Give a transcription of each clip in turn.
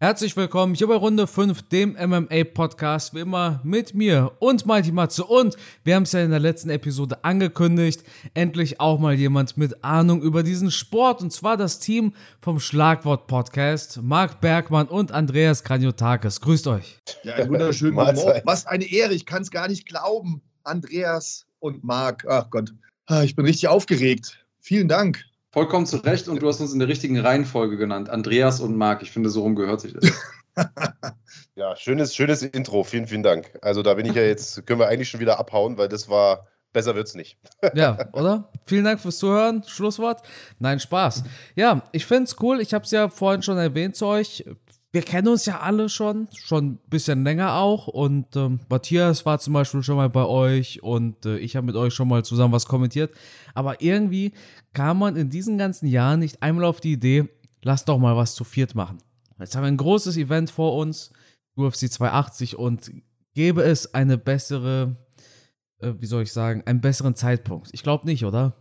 Herzlich willkommen hier bei Runde 5, dem MMA-Podcast, wie immer mit mir und Mighty Matze. Und wir haben es ja in der letzten Episode angekündigt, endlich auch mal jemand mit Ahnung über diesen Sport. Und zwar das Team vom Schlagwort-Podcast, Marc Bergmann und Andreas Kranjotakis. Grüßt euch. Ja, einen wunderschönen guten Morgen. Was eine Ehre, ich kann es gar nicht glauben. Andreas und Marc, ach Gott, ah, ich bin richtig aufgeregt. Vielen Dank. Vollkommen zu Recht und du hast uns in der richtigen Reihenfolge genannt. Andreas und Marc. Ich finde, so rum gehört sich das. ja, schönes, schönes Intro. Vielen, vielen Dank. Also da bin ich ja jetzt, können wir eigentlich schon wieder abhauen, weil das war, besser wird's nicht. ja, oder? Vielen Dank fürs Zuhören. Schlusswort. Nein, Spaß. Ja, ich finde es cool. Ich habe es ja vorhin schon erwähnt zu euch wir kennen uns ja alle schon, schon ein bisschen länger auch. Und ähm, Matthias war zum Beispiel schon mal bei euch und äh, ich habe mit euch schon mal zusammen was kommentiert. Aber irgendwie kam man in diesen ganzen Jahren nicht einmal auf die Idee, lass doch mal was zu viert machen. Jetzt haben wir ein großes Event vor uns, UFC 280, und gäbe es eine bessere, äh, wie soll ich sagen, einen besseren Zeitpunkt. Ich glaube nicht, oder?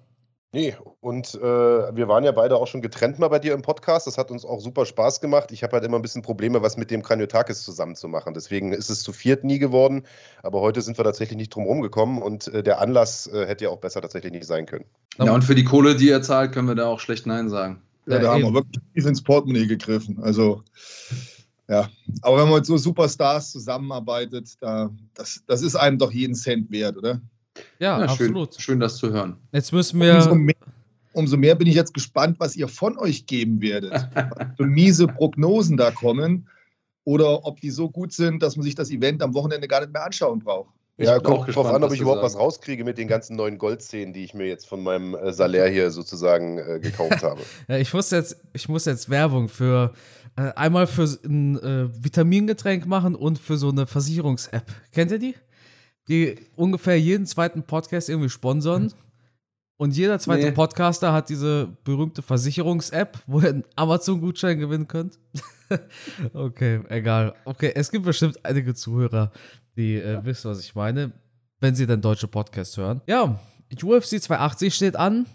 Nee, und äh, wir waren ja beide auch schon getrennt mal bei dir im Podcast. Das hat uns auch super Spaß gemacht. Ich habe halt immer ein bisschen Probleme, was mit dem Kraniotakis zusammen zu machen. Deswegen ist es zu viert nie geworden. Aber heute sind wir tatsächlich nicht drum rumgekommen und äh, der Anlass äh, hätte ja auch besser tatsächlich nicht sein können. Ja, und für die Kohle, die er zahlt, können wir da auch schlecht Nein sagen. Ja, ja da haben wir wirklich tief ins Portemonnaie gegriffen. Also, ja. Aber wenn man mit so Superstars zusammenarbeitet, da, das, das ist einem doch jeden Cent wert, oder? Ja, ja absolut. Schön, schön, das zu hören. Jetzt müssen wir. Umso mehr, umso mehr, bin ich jetzt gespannt, was ihr von euch geben werdet. so miese Prognosen da kommen oder ob die so gut sind, dass man sich das Event am Wochenende gar nicht mehr anschauen braucht. Ja, kommt drauf an, ob ich überhaupt sagen. was rauskriege mit den ganzen neuen Goldszenen, die ich mir jetzt von meinem äh, Salär hier sozusagen äh, gekauft habe. ja, ich muss jetzt, ich muss jetzt Werbung für äh, einmal für ein äh, Vitamingetränk machen und für so eine Versicherungs-App. Kennt ihr die? Die ungefähr jeden zweiten Podcast irgendwie sponsern. Und jeder zweite nee. Podcaster hat diese berühmte Versicherungs-App, wo ihr einen Amazon-Gutschein gewinnen könnt. okay, egal. Okay, es gibt bestimmt einige Zuhörer, die äh, wissen, was ich meine, wenn sie dann deutsche Podcasts hören. Ja, UFC 280 steht an.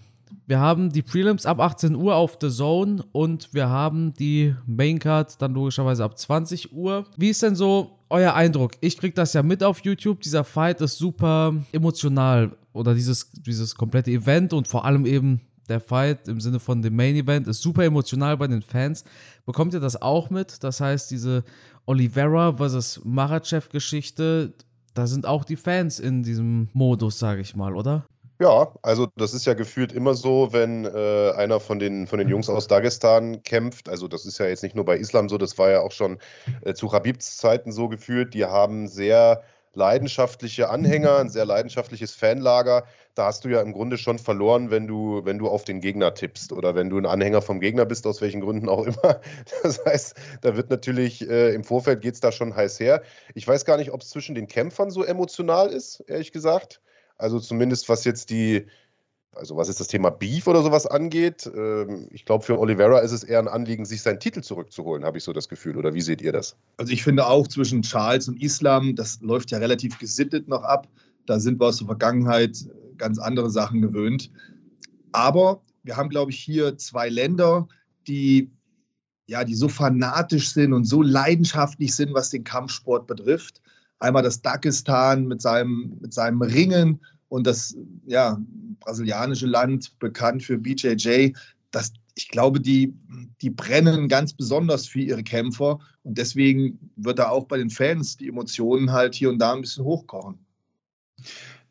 Wir haben die Prelims ab 18 Uhr auf The Zone und wir haben die Maincard dann logischerweise ab 20 Uhr. Wie ist denn so euer Eindruck? Ich krieg das ja mit auf YouTube. Dieser Fight ist super emotional oder dieses, dieses komplette Event und vor allem eben der Fight im Sinne von dem Main Event ist super emotional bei den Fans. Bekommt ihr das auch mit? Das heißt, diese Oliveira versus Marachev Geschichte, da sind auch die Fans in diesem Modus, sage ich mal, oder? Ja, also das ist ja gefühlt immer so, wenn äh, einer von den, von den Jungs aus Dagestan kämpft. Also das ist ja jetzt nicht nur bei Islam so, das war ja auch schon äh, zu Habibs Zeiten so gefühlt. Die haben sehr leidenschaftliche Anhänger, ein sehr leidenschaftliches Fanlager. Da hast du ja im Grunde schon verloren, wenn du, wenn du auf den Gegner tippst oder wenn du ein Anhänger vom Gegner bist, aus welchen Gründen auch immer. Das heißt, da wird natürlich äh, im Vorfeld geht es da schon heiß her. Ich weiß gar nicht, ob es zwischen den Kämpfern so emotional ist, ehrlich gesagt. Also zumindest was jetzt die, also was jetzt das Thema Beef oder sowas angeht. Ähm, ich glaube, für Oliveira ist es eher ein Anliegen, sich seinen Titel zurückzuholen, habe ich so das Gefühl. Oder wie seht ihr das? Also ich finde auch zwischen Charles und Islam, das läuft ja relativ gesittet noch ab. Da sind wir aus der Vergangenheit ganz andere Sachen gewöhnt. Aber wir haben, glaube ich, hier zwei Länder, die ja, die so fanatisch sind und so leidenschaftlich sind, was den Kampfsport betrifft. Einmal das Dagestan mit seinem, mit seinem Ringen und das ja, brasilianische Land, bekannt für BJJ. Das, ich glaube, die, die brennen ganz besonders für ihre Kämpfer und deswegen wird da auch bei den Fans die Emotionen halt hier und da ein bisschen hochkochen.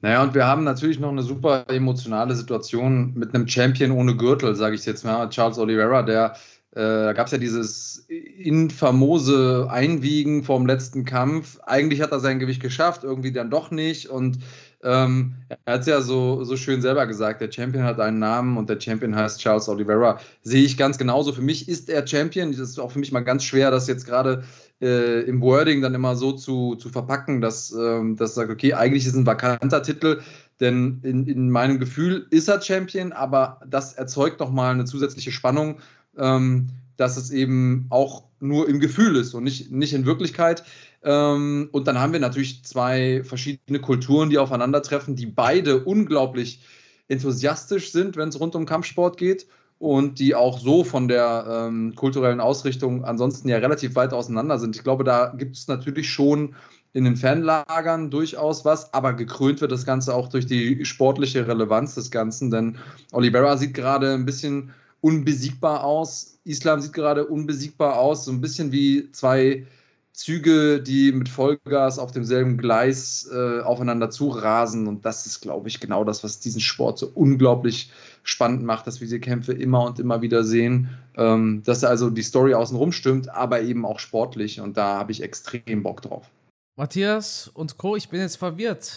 Naja, und wir haben natürlich noch eine super emotionale Situation mit einem Champion ohne Gürtel, sage ich jetzt mal, Charles Oliveira, der äh, da gab es ja dieses infamose Einwiegen vom letzten Kampf. Eigentlich hat er sein Gewicht geschafft, irgendwie dann doch nicht. Und ähm, er hat es ja so, so schön selber gesagt, der Champion hat einen Namen und der Champion heißt Charles Oliveira. Sehe ich ganz genauso. Für mich ist er Champion. Das ist auch für mich mal ganz schwer, das jetzt gerade äh, im Wording dann immer so zu, zu verpacken, dass ähm, das sagt, okay, eigentlich ist es ein vakanter Titel. Denn in, in meinem Gefühl ist er Champion, aber das erzeugt nochmal eine zusätzliche Spannung ähm, dass es eben auch nur im Gefühl ist und nicht, nicht in Wirklichkeit. Ähm, und dann haben wir natürlich zwei verschiedene Kulturen, die aufeinandertreffen, die beide unglaublich enthusiastisch sind, wenn es rund um Kampfsport geht. und die auch so von der ähm, kulturellen Ausrichtung ansonsten ja relativ weit auseinander sind. Ich glaube, da gibt es natürlich schon in den Fanlagern durchaus was, aber gekrönt wird das Ganze auch durch die sportliche Relevanz des Ganzen, denn Oliveira sieht gerade ein bisschen unbesiegbar aus, Islam sieht gerade unbesiegbar aus, so ein bisschen wie zwei Züge, die mit Vollgas auf demselben Gleis äh, aufeinander zurasen. Und das ist, glaube ich, genau das, was diesen Sport so unglaublich spannend macht, dass wir diese Kämpfe immer und immer wieder sehen. Ähm, dass also die Story außenrum stimmt, aber eben auch sportlich. Und da habe ich extrem Bock drauf. Matthias und Co., ich bin jetzt verwirrt.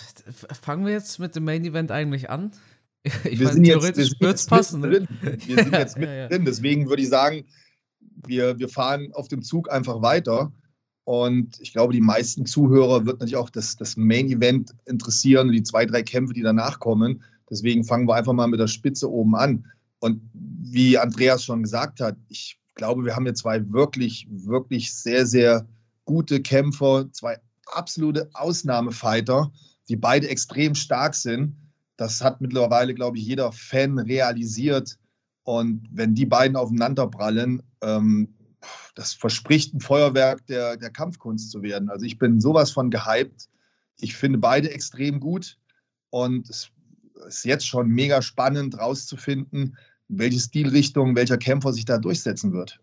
Fangen wir jetzt mit dem Main Event eigentlich an? Ich wir meine, sind theoretisch wird es passen. Ne? Wir sind jetzt mit drin. Deswegen würde ich sagen, wir, wir fahren auf dem Zug einfach weiter. Und ich glaube, die meisten Zuhörer wird natürlich auch das, das Main Event interessieren und die zwei, drei Kämpfe, die danach kommen. Deswegen fangen wir einfach mal mit der Spitze oben an. Und wie Andreas schon gesagt hat, ich glaube, wir haben hier zwei wirklich, wirklich sehr, sehr gute Kämpfer, zwei absolute Ausnahmefighter, die beide extrem stark sind. Das hat mittlerweile, glaube ich, jeder Fan realisiert. Und wenn die beiden aufeinanderprallen, ähm, das verspricht ein Feuerwerk der, der Kampfkunst zu werden. Also ich bin sowas von gehypt. Ich finde beide extrem gut und es ist jetzt schon mega spannend rauszufinden, welche Stilrichtung welcher Kämpfer sich da durchsetzen wird.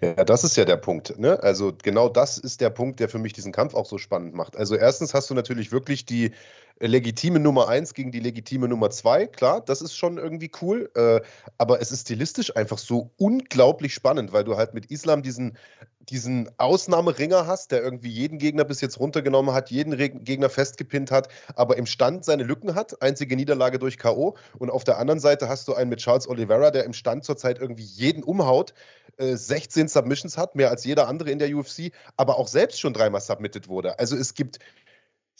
Ja, das ist ja der Punkt. Ne? Also genau das ist der Punkt, der für mich diesen Kampf auch so spannend macht. Also erstens hast du natürlich wirklich die legitime Nummer eins gegen die legitime Nummer zwei. Klar, das ist schon irgendwie cool. Äh, aber es ist stilistisch einfach so unglaublich spannend, weil du halt mit Islam diesen, diesen Ausnahmeringer hast, der irgendwie jeden Gegner bis jetzt runtergenommen hat, jeden Re Gegner festgepinnt hat, aber im Stand seine Lücken hat. Einzige Niederlage durch K.O. Und auf der anderen Seite hast du einen mit Charles Oliveira, der im Stand zurzeit irgendwie jeden umhaut. 16 äh, Submissions hat, mehr als jeder andere in der UFC, aber auch selbst schon dreimal submitted wurde. Also es gibt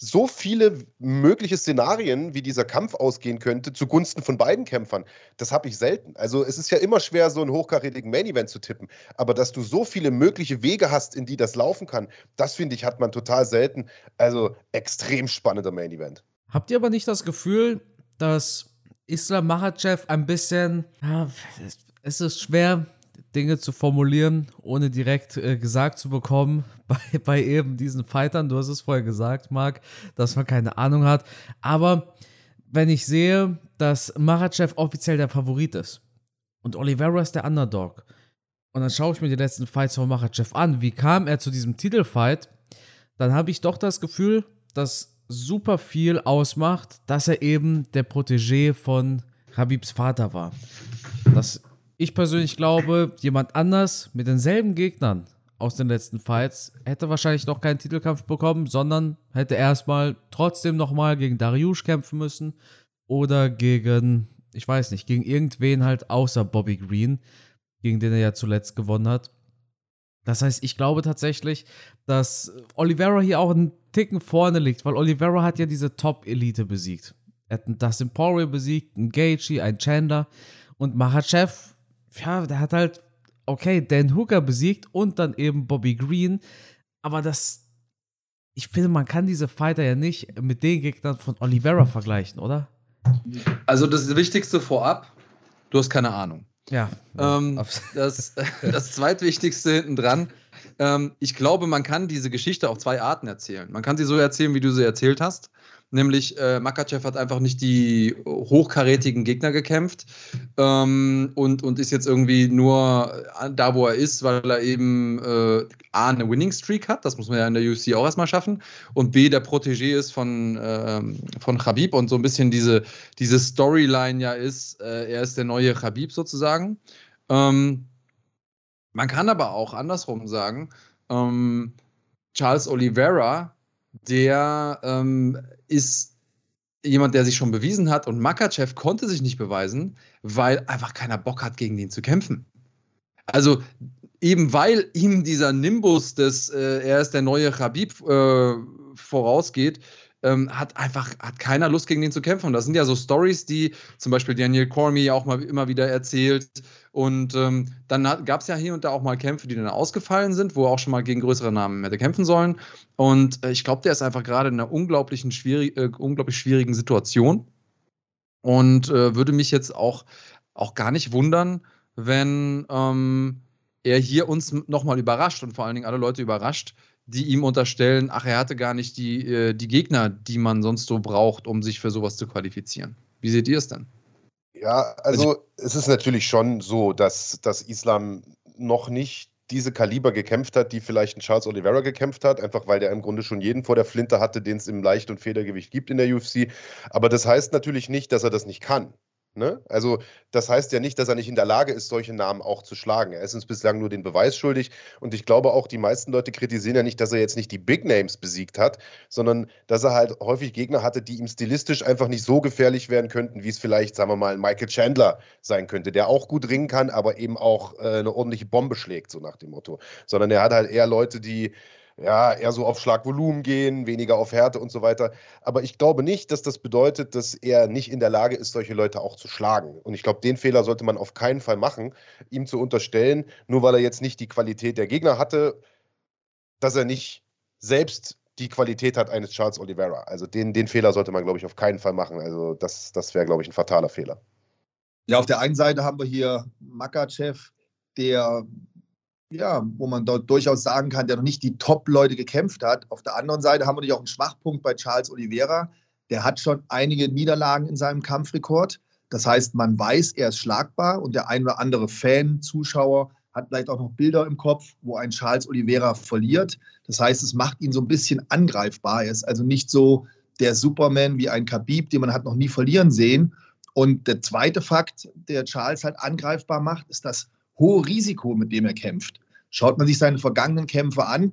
so viele mögliche Szenarien, wie dieser Kampf ausgehen könnte, zugunsten von beiden Kämpfern. Das habe ich selten. Also es ist ja immer schwer, so einen hochkarätigen Main-Event zu tippen. Aber dass du so viele mögliche Wege hast, in die das laufen kann, das finde ich, hat man total selten. Also extrem spannender Main-Event. Habt ihr aber nicht das Gefühl, dass Islam Makhachev ein bisschen, ja, es ist schwer, Dinge zu formulieren, ohne direkt äh, gesagt zu bekommen, bei, bei eben diesen Fightern. Du hast es vorher gesagt, Marc, dass man keine Ahnung hat. Aber wenn ich sehe, dass Marachev offiziell der Favorit ist und Oliveira ist der Underdog, und dann schaue ich mir die letzten Fights von Marachev an, wie kam er zu diesem Titelfight, dann habe ich doch das Gefühl, dass super viel ausmacht, dass er eben der Protégé von Habibs Vater war. Dass ich persönlich glaube, jemand anders mit denselben Gegnern aus den letzten Fights hätte wahrscheinlich noch keinen Titelkampf bekommen, sondern hätte erstmal trotzdem nochmal gegen Dariush kämpfen müssen oder gegen, ich weiß nicht, gegen irgendwen halt außer Bobby Green, gegen den er ja zuletzt gewonnen hat. Das heißt, ich glaube tatsächlich, dass Oliveira hier auch einen Ticken vorne liegt, weil Oliveira hat ja diese Top-Elite besiegt. Er hat einen Dustin Poirier besiegt, einen Gaethje, einen Chandler und Mahachev ja, der hat halt, okay, Dan Hooker besiegt und dann eben Bobby Green. Aber das, ich finde, man kann diese Fighter ja nicht mit den Gegnern von Oliveira vergleichen, oder? Also das Wichtigste vorab, du hast keine Ahnung. Ja. Ähm, das, das zweitwichtigste hinten dran. Ähm, ich glaube, man kann diese Geschichte auf zwei Arten erzählen. Man kann sie so erzählen, wie du sie erzählt hast. Nämlich äh, Makachev hat einfach nicht die hochkarätigen Gegner gekämpft ähm, und, und ist jetzt irgendwie nur äh, da, wo er ist, weil er eben äh, A, eine Winning Streak hat, das muss man ja in der UFC auch erstmal schaffen, und B, der Protégé ist von, äh, von Khabib und so ein bisschen diese, diese Storyline ja ist, äh, er ist der neue Khabib sozusagen. Ähm, man kann aber auch andersrum sagen, ähm, Charles Oliveira der ähm, ist jemand, der sich schon bewiesen hat und Makachev konnte sich nicht beweisen, weil einfach keiner Bock hat, gegen ihn zu kämpfen. Also eben weil ihm dieser Nimbus des, äh, er ist der neue Khabib äh, vorausgeht, ähm, hat einfach hat keiner Lust gegen den zu kämpfen. Und das sind ja so Stories, die zum Beispiel Daniel Cormier auch mal immer wieder erzählt. Und ähm, dann gab es ja hier und da auch mal Kämpfe, die dann ausgefallen sind, wo er auch schon mal gegen größere Namen hätte kämpfen sollen. Und äh, ich glaube, der ist einfach gerade in einer unglaublichen schwierig, äh, unglaublich schwierigen Situation und äh, würde mich jetzt auch auch gar nicht wundern, wenn ähm, er hier uns nochmal überrascht und vor allen Dingen alle Leute überrascht, die ihm unterstellen, ach, er hatte gar nicht die, äh, die Gegner, die man sonst so braucht, um sich für sowas zu qualifizieren. Wie seht ihr es denn? Ja, also es ist natürlich schon so, dass, dass Islam noch nicht diese Kaliber gekämpft hat, die vielleicht ein Charles Oliveira gekämpft hat, einfach weil der im Grunde schon jeden vor der Flinte hatte, den es im Leicht- und Federgewicht gibt in der UFC. Aber das heißt natürlich nicht, dass er das nicht kann. Ne? Also das heißt ja nicht, dass er nicht in der Lage ist, solche Namen auch zu schlagen. Er ist uns bislang nur den Beweis schuldig. Und ich glaube auch, die meisten Leute kritisieren ja nicht, dass er jetzt nicht die Big Names besiegt hat, sondern dass er halt häufig Gegner hatte, die ihm stilistisch einfach nicht so gefährlich werden könnten, wie es vielleicht, sagen wir mal, Michael Chandler sein könnte, der auch gut ringen kann, aber eben auch äh, eine ordentliche Bombe schlägt, so nach dem Motto. Sondern er hat halt eher Leute, die ja, eher so auf Schlagvolumen gehen, weniger auf Härte und so weiter. Aber ich glaube nicht, dass das bedeutet, dass er nicht in der Lage ist, solche Leute auch zu schlagen. Und ich glaube, den Fehler sollte man auf keinen Fall machen, ihm zu unterstellen, nur weil er jetzt nicht die Qualität der Gegner hatte, dass er nicht selbst die Qualität hat eines Charles Oliveira. Also den, den Fehler sollte man, glaube ich, auf keinen Fall machen. Also das, das wäre, glaube ich, ein fataler Fehler. Ja, auf der einen Seite haben wir hier Makachev, der ja, wo man dort durchaus sagen kann, der noch nicht die Top-Leute gekämpft hat. Auf der anderen Seite haben wir natürlich auch einen Schwachpunkt bei Charles Oliveira. Der hat schon einige Niederlagen in seinem Kampfrekord. Das heißt, man weiß, er ist schlagbar und der ein oder andere Fan, Zuschauer hat vielleicht auch noch Bilder im Kopf, wo ein Charles Oliveira verliert. Das heißt, es macht ihn so ein bisschen angreifbar. Er ist also nicht so der Superman wie ein Khabib, den man hat noch nie verlieren sehen. Und der zweite Fakt, der Charles halt angreifbar macht, ist das hohe Risiko, mit dem er kämpft. Schaut man sich seine vergangenen Kämpfe an,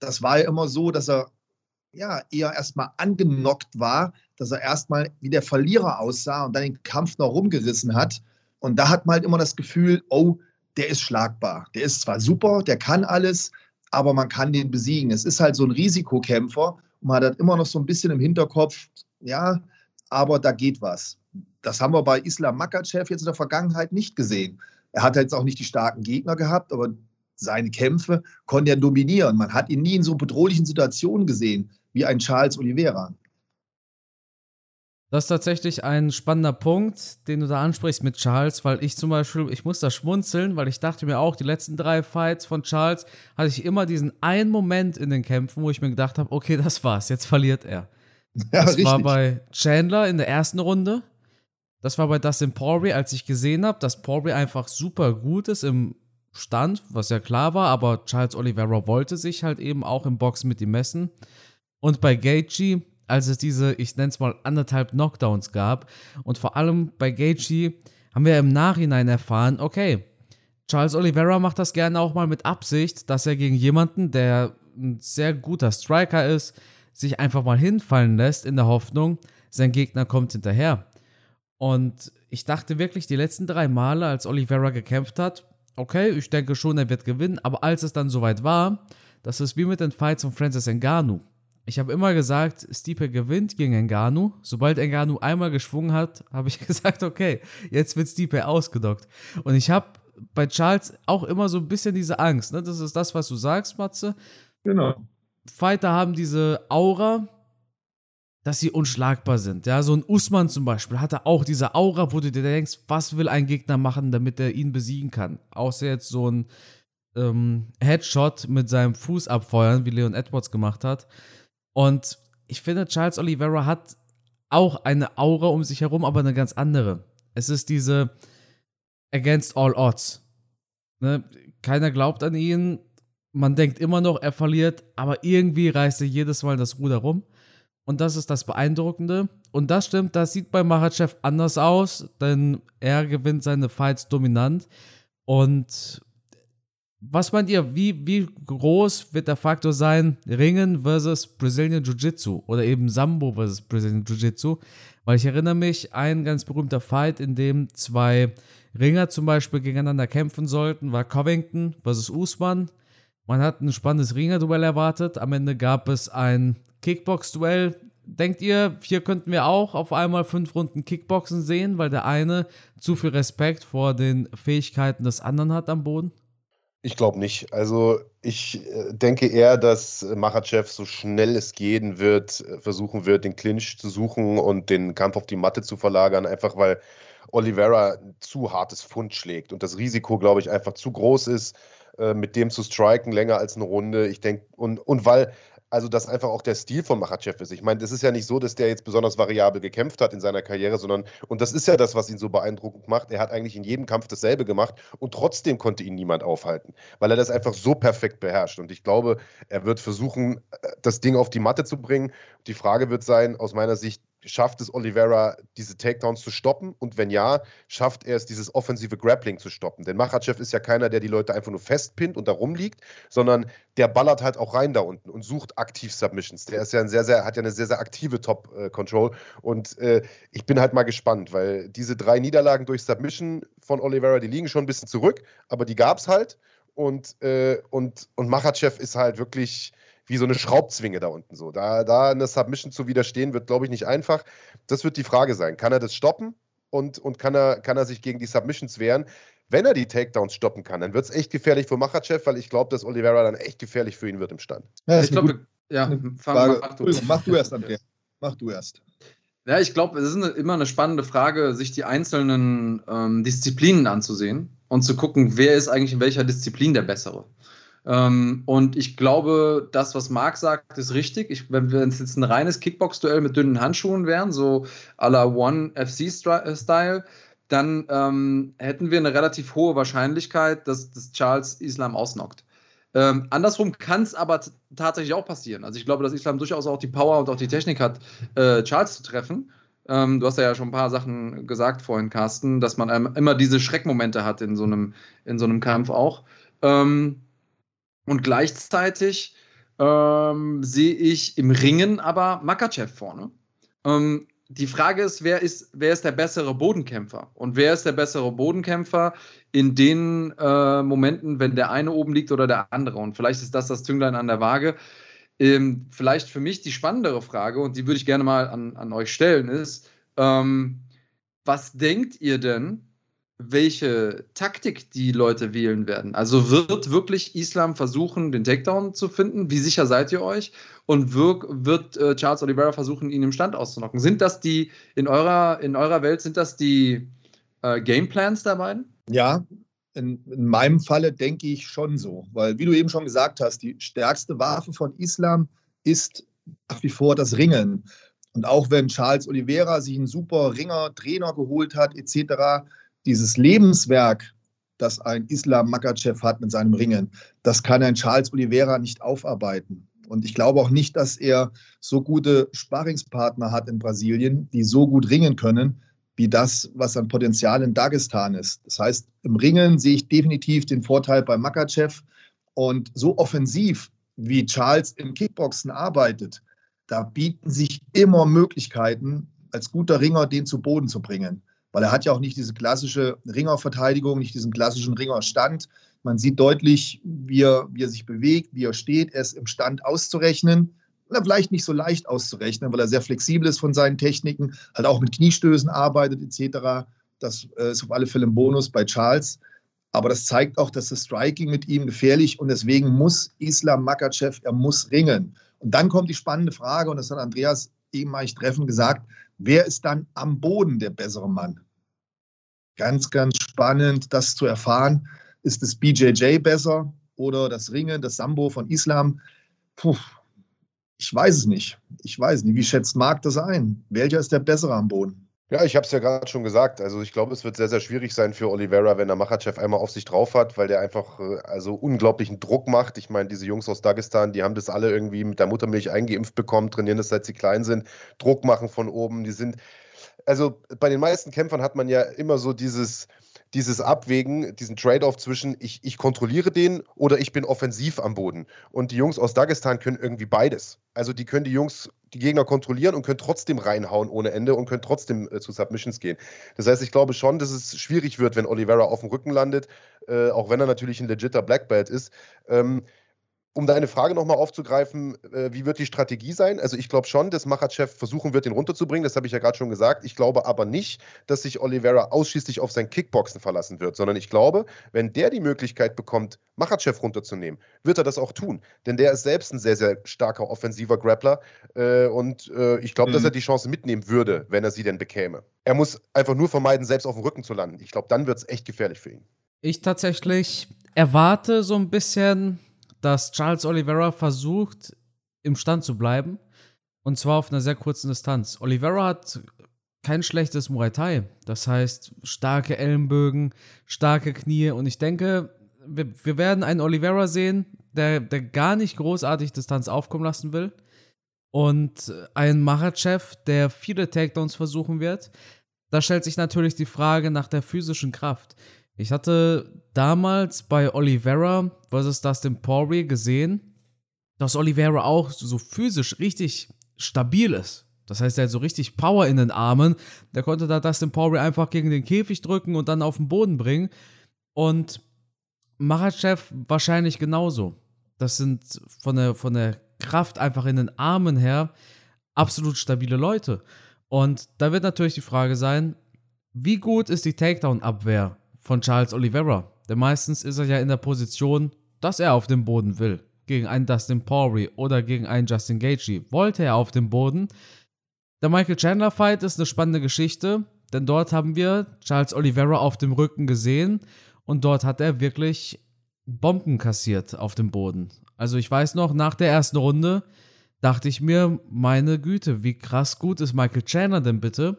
das war ja immer so, dass er ja eher erstmal angenockt war, dass er erstmal wie der Verlierer aussah und dann den Kampf noch rumgerissen hat. Und da hat man halt immer das Gefühl, oh, der ist schlagbar. Der ist zwar super, der kann alles, aber man kann den besiegen. Es ist halt so ein Risikokämpfer und man hat immer noch so ein bisschen im Hinterkopf, ja, aber da geht was. Das haben wir bei Islam Makachev jetzt in der Vergangenheit nicht gesehen. Er hat jetzt auch nicht die starken Gegner gehabt, aber seine Kämpfe konnte er dominieren. Man hat ihn nie in so bedrohlichen Situationen gesehen wie ein Charles Oliveira. Das ist tatsächlich ein spannender Punkt, den du da ansprichst mit Charles, weil ich zum Beispiel, ich muss da schmunzeln, weil ich dachte mir auch, die letzten drei Fights von Charles hatte ich immer diesen einen Moment in den Kämpfen, wo ich mir gedacht habe, okay, das war's, jetzt verliert er. Ja, das richtig. war bei Chandler in der ersten Runde, das war bei Dustin Poirier, als ich gesehen habe, dass Poirier einfach super gut ist im Stand, was ja klar war, aber Charles Oliveira wollte sich halt eben auch im Boxen mit ihm messen. Und bei Gaethje, als es diese, ich nenne es mal, anderthalb Knockdowns gab und vor allem bei Gaethje haben wir im Nachhinein erfahren, okay, Charles Oliveira macht das gerne auch mal mit Absicht, dass er gegen jemanden, der ein sehr guter Striker ist, sich einfach mal hinfallen lässt in der Hoffnung, sein Gegner kommt hinterher. Und ich dachte wirklich die letzten drei Male, als Oliveira gekämpft hat, okay, ich denke schon, er wird gewinnen, aber als es dann soweit war, das ist wie mit den Fights von Francis Ngannou. Ich habe immer gesagt, Stipe gewinnt gegen Ngannou. Sobald Ngannou einmal geschwungen hat, habe ich gesagt, okay, jetzt wird Stipe ausgedockt. Und ich habe bei Charles auch immer so ein bisschen diese Angst. Ne? Das ist das, was du sagst, Matze. Genau. Fighter haben diese Aura, dass sie unschlagbar sind. Ja, so ein Usman zum Beispiel hatte auch diese Aura, wo du dir denkst, was will ein Gegner machen, damit er ihn besiegen kann? Außer jetzt so ein ähm, Headshot mit seinem Fuß abfeuern, wie Leon Edwards gemacht hat. Und ich finde, Charles Oliveira hat auch eine Aura um sich herum, aber eine ganz andere. Es ist diese Against All Odds. Ne? Keiner glaubt an ihn. Man denkt immer noch, er verliert, aber irgendwie reißt er jedes Mal das Ruder rum. Und das ist das Beeindruckende. Und das stimmt, das sieht bei Machachev anders aus, denn er gewinnt seine Fights dominant. Und was meint ihr, wie, wie groß wird der Faktor sein, Ringen versus Brazilian Jiu-Jitsu oder eben Sambo versus Brazilian Jiu-Jitsu? Weil ich erinnere mich, ein ganz berühmter Fight, in dem zwei Ringer zum Beispiel gegeneinander kämpfen sollten, war Covington versus Usman. Man hat ein spannendes Ringer-Duell erwartet. Am Ende gab es ein Kickbox-Duell. Denkt ihr, hier könnten wir auch auf einmal fünf Runden Kickboxen sehen, weil der eine zu viel Respekt vor den Fähigkeiten des anderen hat am Boden? Ich glaube nicht. Also ich äh, denke eher, dass Machachev so schnell es gehen wird, versuchen wird, den Clinch zu suchen und den Kampf auf die Matte zu verlagern, einfach weil Oliveira ein zu hartes Fund schlägt und das Risiko, glaube ich, einfach zu groß ist, äh, mit dem zu striken länger als eine Runde. Ich denke, und, und weil also das einfach auch der Stil von Machachev ist. Ich meine, das ist ja nicht so, dass der jetzt besonders variabel gekämpft hat in seiner Karriere, sondern, und das ist ja das, was ihn so beeindruckend macht, er hat eigentlich in jedem Kampf dasselbe gemacht und trotzdem konnte ihn niemand aufhalten, weil er das einfach so perfekt beherrscht. Und ich glaube, er wird versuchen, äh, das Ding auf die Matte zu bringen. Die Frage wird sein, aus meiner Sicht, schafft es Oliveira, diese Takedowns zu stoppen? Und wenn ja, schafft er es, dieses offensive Grappling zu stoppen? Denn Machachev ist ja keiner, der die Leute einfach nur festpinnt und da rumliegt, sondern der ballert halt auch rein da unten und sucht aktiv Submissions. Der ist ja ein sehr, sehr, hat ja eine sehr, sehr aktive Top-Control. Und äh, ich bin halt mal gespannt, weil diese drei Niederlagen durch Submission von Oliveira, die liegen schon ein bisschen zurück, aber die gab es halt. Und, äh, und, und Machachev ist halt wirklich wie so eine Schraubzwinge da unten so. Da, da eine Submission zu widerstehen, wird, glaube ich, nicht einfach. Das wird die Frage sein. Kann er das stoppen und, und kann, er, kann er sich gegen die Submissions wehren? Wenn er die Takedowns stoppen kann, dann wird es echt gefährlich für Machachev, weil ich glaube, dass Oliveira dann echt gefährlich für ihn wird im Stand. Ja, ich glaube, ja, fang, mach, du. mach du erst, Andrea. Mach du erst. Ja, ich glaube, es ist eine, immer eine spannende Frage, sich die einzelnen ähm, Disziplinen anzusehen und zu gucken, wer ist eigentlich in welcher Disziplin der Bessere. Ähm, und ich glaube, das, was Marc sagt, ist richtig. Ich, wenn es jetzt ein reines Kickbox-Duell mit dünnen Handschuhen wären, so à la One FC-Style, dann ähm, hätten wir eine relativ hohe Wahrscheinlichkeit, dass, dass Charles Islam ausnockt. Ähm, andersrum kann es aber tatsächlich auch passieren. Also ich glaube, dass Islam durchaus auch die Power und auch die Technik hat, äh, Charles zu treffen. Ähm, du hast ja schon ein paar Sachen gesagt vorhin, Carsten, dass man immer diese Schreckmomente hat in so einem, in so einem Kampf auch. Ähm, und gleichzeitig ähm, sehe ich im Ringen aber Makachev vorne. Ähm, die Frage ist wer, ist, wer ist der bessere Bodenkämpfer? Und wer ist der bessere Bodenkämpfer in den äh, Momenten, wenn der eine oben liegt oder der andere? Und vielleicht ist das das Zünglein an der Waage. Ähm, vielleicht für mich die spannendere Frage, und die würde ich gerne mal an, an euch stellen, ist, ähm, was denkt ihr denn, welche Taktik die Leute wählen werden. Also wird wirklich Islam versuchen, den Takedown zu finden? Wie sicher seid ihr euch? Und wird, wird äh, Charles Oliveira versuchen, ihn im Stand auszunocken? Sind das die, in eurer, in eurer Welt, sind das die äh, Gameplans der beiden? Ja, in, in, meinem Falle denke ich schon so. Weil, wie du eben schon gesagt hast, die stärkste Waffe von Islam ist nach wie vor das Ringen. Und auch wenn Charles Oliveira sich einen super Ringer, Trainer geholt hat, etc., dieses Lebenswerk, das ein Islam Makachev hat mit seinem Ringen, das kann ein Charles Oliveira nicht aufarbeiten. Und ich glaube auch nicht, dass er so gute Sparringspartner hat in Brasilien, die so gut ringen können, wie das, was an Potenzial in Dagestan ist. Das heißt, im Ringen sehe ich definitiv den Vorteil bei Makachev. Und so offensiv, wie Charles im Kickboxen arbeitet, da bieten sich immer Möglichkeiten, als guter Ringer den zu Boden zu bringen weil er hat ja auch nicht diese klassische Ringerverteidigung, nicht diesen klassischen Ringerstand. Man sieht deutlich, wie er, wie er sich bewegt, wie er steht. Er ist im Stand auszurechnen. Oder vielleicht nicht so leicht auszurechnen, weil er sehr flexibel ist von seinen Techniken, halt auch mit Kniestößen arbeitet etc. Das äh, ist auf alle Fälle ein Bonus bei Charles. Aber das zeigt auch, dass das Striking mit ihm gefährlich und deswegen muss Islam Makachev, er muss ringen. Und dann kommt die spannende Frage, und das hat Andreas eben eigentlich treffend gesagt, wer ist dann am Boden der bessere Mann? Ganz, ganz spannend, das zu erfahren. Ist das BJJ besser oder das Ringen, das Sambo von Islam? Puh, ich weiß es nicht. Ich weiß nicht. Wie schätzt Marc das ein? Welcher ist der bessere am Boden? Ja, ich habe es ja gerade schon gesagt. Also ich glaube, es wird sehr, sehr schwierig sein für Oliveira, wenn er Machachev einmal auf sich drauf hat, weil der einfach äh, also unglaublichen Druck macht. Ich meine, diese Jungs aus Dagestan, die haben das alle irgendwie mit der Muttermilch eingeimpft bekommen, trainieren das seit sie klein sind, Druck machen von oben. Die sind, also bei den meisten Kämpfern hat man ja immer so dieses, dieses Abwägen, diesen Trade-off zwischen ich, ich kontrolliere den oder ich bin offensiv am Boden. Und die Jungs aus Dagestan können irgendwie beides. Also die können die Jungs, die Gegner kontrollieren und können trotzdem reinhauen ohne Ende und können trotzdem äh, zu Submissions gehen. Das heißt, ich glaube schon, dass es schwierig wird, wenn Oliveira auf dem Rücken landet, äh, auch wenn er natürlich ein legitter Black Belt ist. Ähm, um deine Frage nochmal aufzugreifen, äh, wie wird die Strategie sein? Also ich glaube schon, dass Machachev versuchen wird, ihn runterzubringen, das habe ich ja gerade schon gesagt. Ich glaube aber nicht, dass sich Oliveira ausschließlich auf sein Kickboxen verlassen wird, sondern ich glaube, wenn der die Möglichkeit bekommt, Machachev runterzunehmen, wird er das auch tun. Denn der ist selbst ein sehr, sehr starker offensiver Grappler äh, und äh, ich glaube, mhm. dass er die Chance mitnehmen würde, wenn er sie denn bekäme. Er muss einfach nur vermeiden, selbst auf dem Rücken zu landen. Ich glaube, dann wird es echt gefährlich für ihn. Ich tatsächlich erwarte so ein bisschen dass Charles Oliveira versucht, im Stand zu bleiben. Und zwar auf einer sehr kurzen Distanz. Oliveira hat kein schlechtes Muay Thai. Das heißt, starke Ellenbögen, starke Knie. Und ich denke, wir, wir werden einen Oliveira sehen, der, der gar nicht großartig Distanz aufkommen lassen will. Und einen Machachev, der viele Takedowns versuchen wird. Da stellt sich natürlich die Frage nach der physischen Kraft. Ich hatte damals bei Oliveira versus Dustin Poirier gesehen, dass Oliveira auch so physisch richtig stabil ist. Das heißt, er hat so richtig Power in den Armen. Der konnte da Dustin Poirier einfach gegen den Käfig drücken und dann auf den Boden bringen. Und Machachev wahrscheinlich genauso. Das sind von der, von der Kraft einfach in den Armen her absolut stabile Leute. Und da wird natürlich die Frage sein, wie gut ist die Takedown-Abwehr von Charles Oliveira. Denn meistens ist er ja in der Position, dass er auf dem Boden will. Gegen einen Dustin Poirier oder gegen einen Justin Gaethje wollte er auf dem Boden. Der Michael Chandler Fight ist eine spannende Geschichte, denn dort haben wir Charles Oliveira auf dem Rücken gesehen und dort hat er wirklich Bomben kassiert auf dem Boden. Also ich weiß noch, nach der ersten Runde dachte ich mir, meine Güte, wie krass gut ist Michael Chandler denn bitte?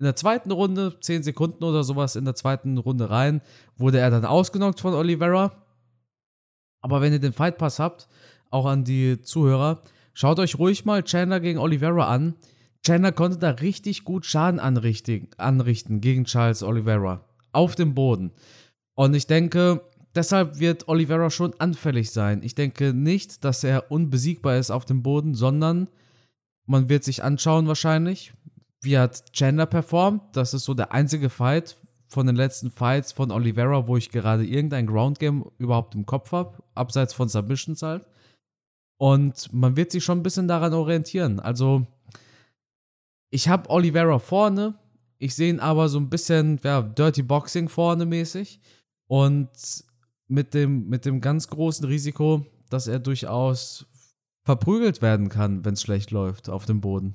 In der zweiten Runde, 10 Sekunden oder sowas in der zweiten Runde rein, wurde er dann ausgenockt von Oliveira. Aber wenn ihr den Fight Pass habt, auch an die Zuhörer, schaut euch ruhig mal Chandler gegen Oliveira an. Chandler konnte da richtig gut Schaden anrichten, anrichten gegen Charles Oliveira. Auf dem Boden. Und ich denke, deshalb wird Oliveira schon anfällig sein. Ich denke nicht, dass er unbesiegbar ist auf dem Boden, sondern man wird sich anschauen wahrscheinlich, wie hat Chandler performt. Das ist so der einzige Fight von den letzten Fights von Oliveira, wo ich gerade irgendein Ground Game überhaupt im Kopf habe, abseits von Submissions halt. Und man wird sich schon ein bisschen daran orientieren. Also, ich habe Oliveira vorne, ich sehe ihn aber so ein bisschen ja, Dirty Boxing vorne mäßig und mit dem, mit dem ganz großen Risiko, dass er durchaus verprügelt werden kann, wenn es schlecht läuft auf dem Boden.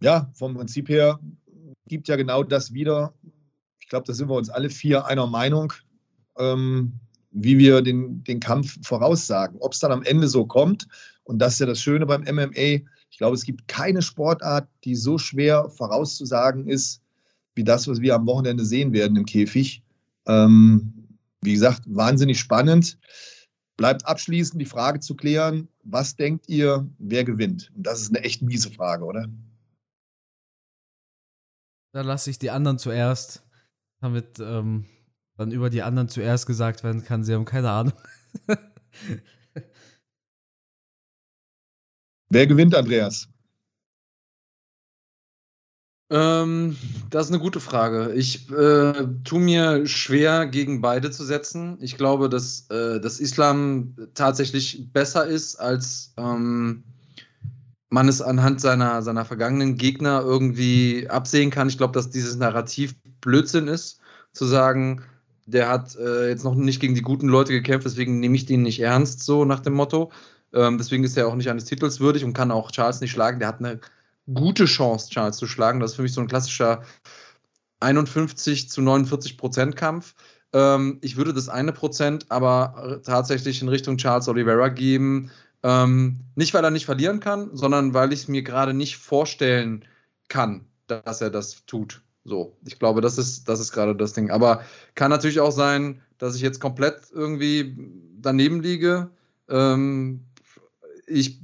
Ja, vom Prinzip her gibt ja genau das wieder. Ich glaube, da sind wir uns alle vier einer Meinung, ähm, wie wir den, den Kampf voraussagen. Ob es dann am Ende so kommt, und das ist ja das Schöne beim MMA, ich glaube, es gibt keine Sportart, die so schwer vorauszusagen ist, wie das, was wir am Wochenende sehen werden im Käfig. Ähm, wie gesagt, wahnsinnig spannend. Bleibt abschließend die Frage zu klären, was denkt ihr, wer gewinnt? Und das ist eine echt miese Frage, oder? Da lasse ich die anderen zuerst, damit ähm, dann über die anderen zuerst gesagt werden kann, sie haben keine Ahnung. Wer gewinnt, Andreas? Ähm, das ist eine gute Frage. Ich äh, tue mir schwer, gegen beide zu setzen. Ich glaube, dass, äh, dass Islam tatsächlich besser ist als ähm, man es anhand seiner, seiner vergangenen Gegner irgendwie absehen kann. Ich glaube, dass dieses Narrativ Blödsinn ist, zu sagen, der hat äh, jetzt noch nicht gegen die guten Leute gekämpft, deswegen nehme ich den nicht ernst, so nach dem Motto. Ähm, deswegen ist er auch nicht eines Titels würdig und kann auch Charles nicht schlagen. Der hat eine gute Chance, Charles zu schlagen. Das ist für mich so ein klassischer 51 zu 49 Prozent Kampf. Ähm, ich würde das eine Prozent aber tatsächlich in Richtung Charles Oliveira geben, ähm, nicht, weil er nicht verlieren kann, sondern weil ich es mir gerade nicht vorstellen kann, dass er das tut. So, ich glaube, das ist, das ist gerade das Ding. Aber kann natürlich auch sein, dass ich jetzt komplett irgendwie daneben liege. Ähm, ich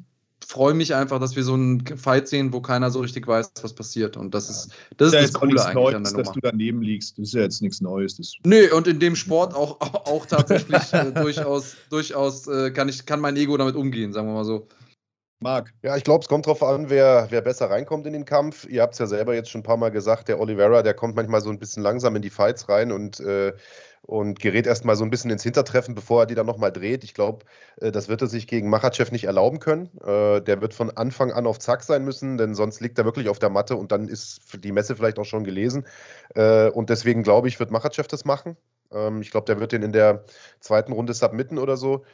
freue mich einfach, dass wir so einen Fight sehen, wo keiner so richtig weiß, was passiert. Und das ist das, ist das Coole eigentlich Neues, an der Nummer. Dass du daneben liegst, das ist ja jetzt nichts Neues. Das Nö, und in dem Sport auch, auch, auch tatsächlich äh, durchaus, durchaus äh, kann, ich, kann mein Ego damit umgehen, sagen wir mal so. Marc. Ja, ich glaube, es kommt darauf an, wer, wer besser reinkommt in den Kampf. Ihr habt es ja selber jetzt schon ein paar Mal gesagt, der Oliveira, der kommt manchmal so ein bisschen langsam in die Fights rein und äh, und gerät erstmal so ein bisschen ins Hintertreffen, bevor er die dann nochmal dreht. Ich glaube, äh, das wird er sich gegen Machachev nicht erlauben können. Äh, der wird von Anfang an auf Zack sein müssen, denn sonst liegt er wirklich auf der Matte und dann ist die Messe vielleicht auch schon gelesen. Äh, und deswegen glaube ich, wird Machachev das machen. Ähm, ich glaube, der wird den in der zweiten Runde submitten oder so.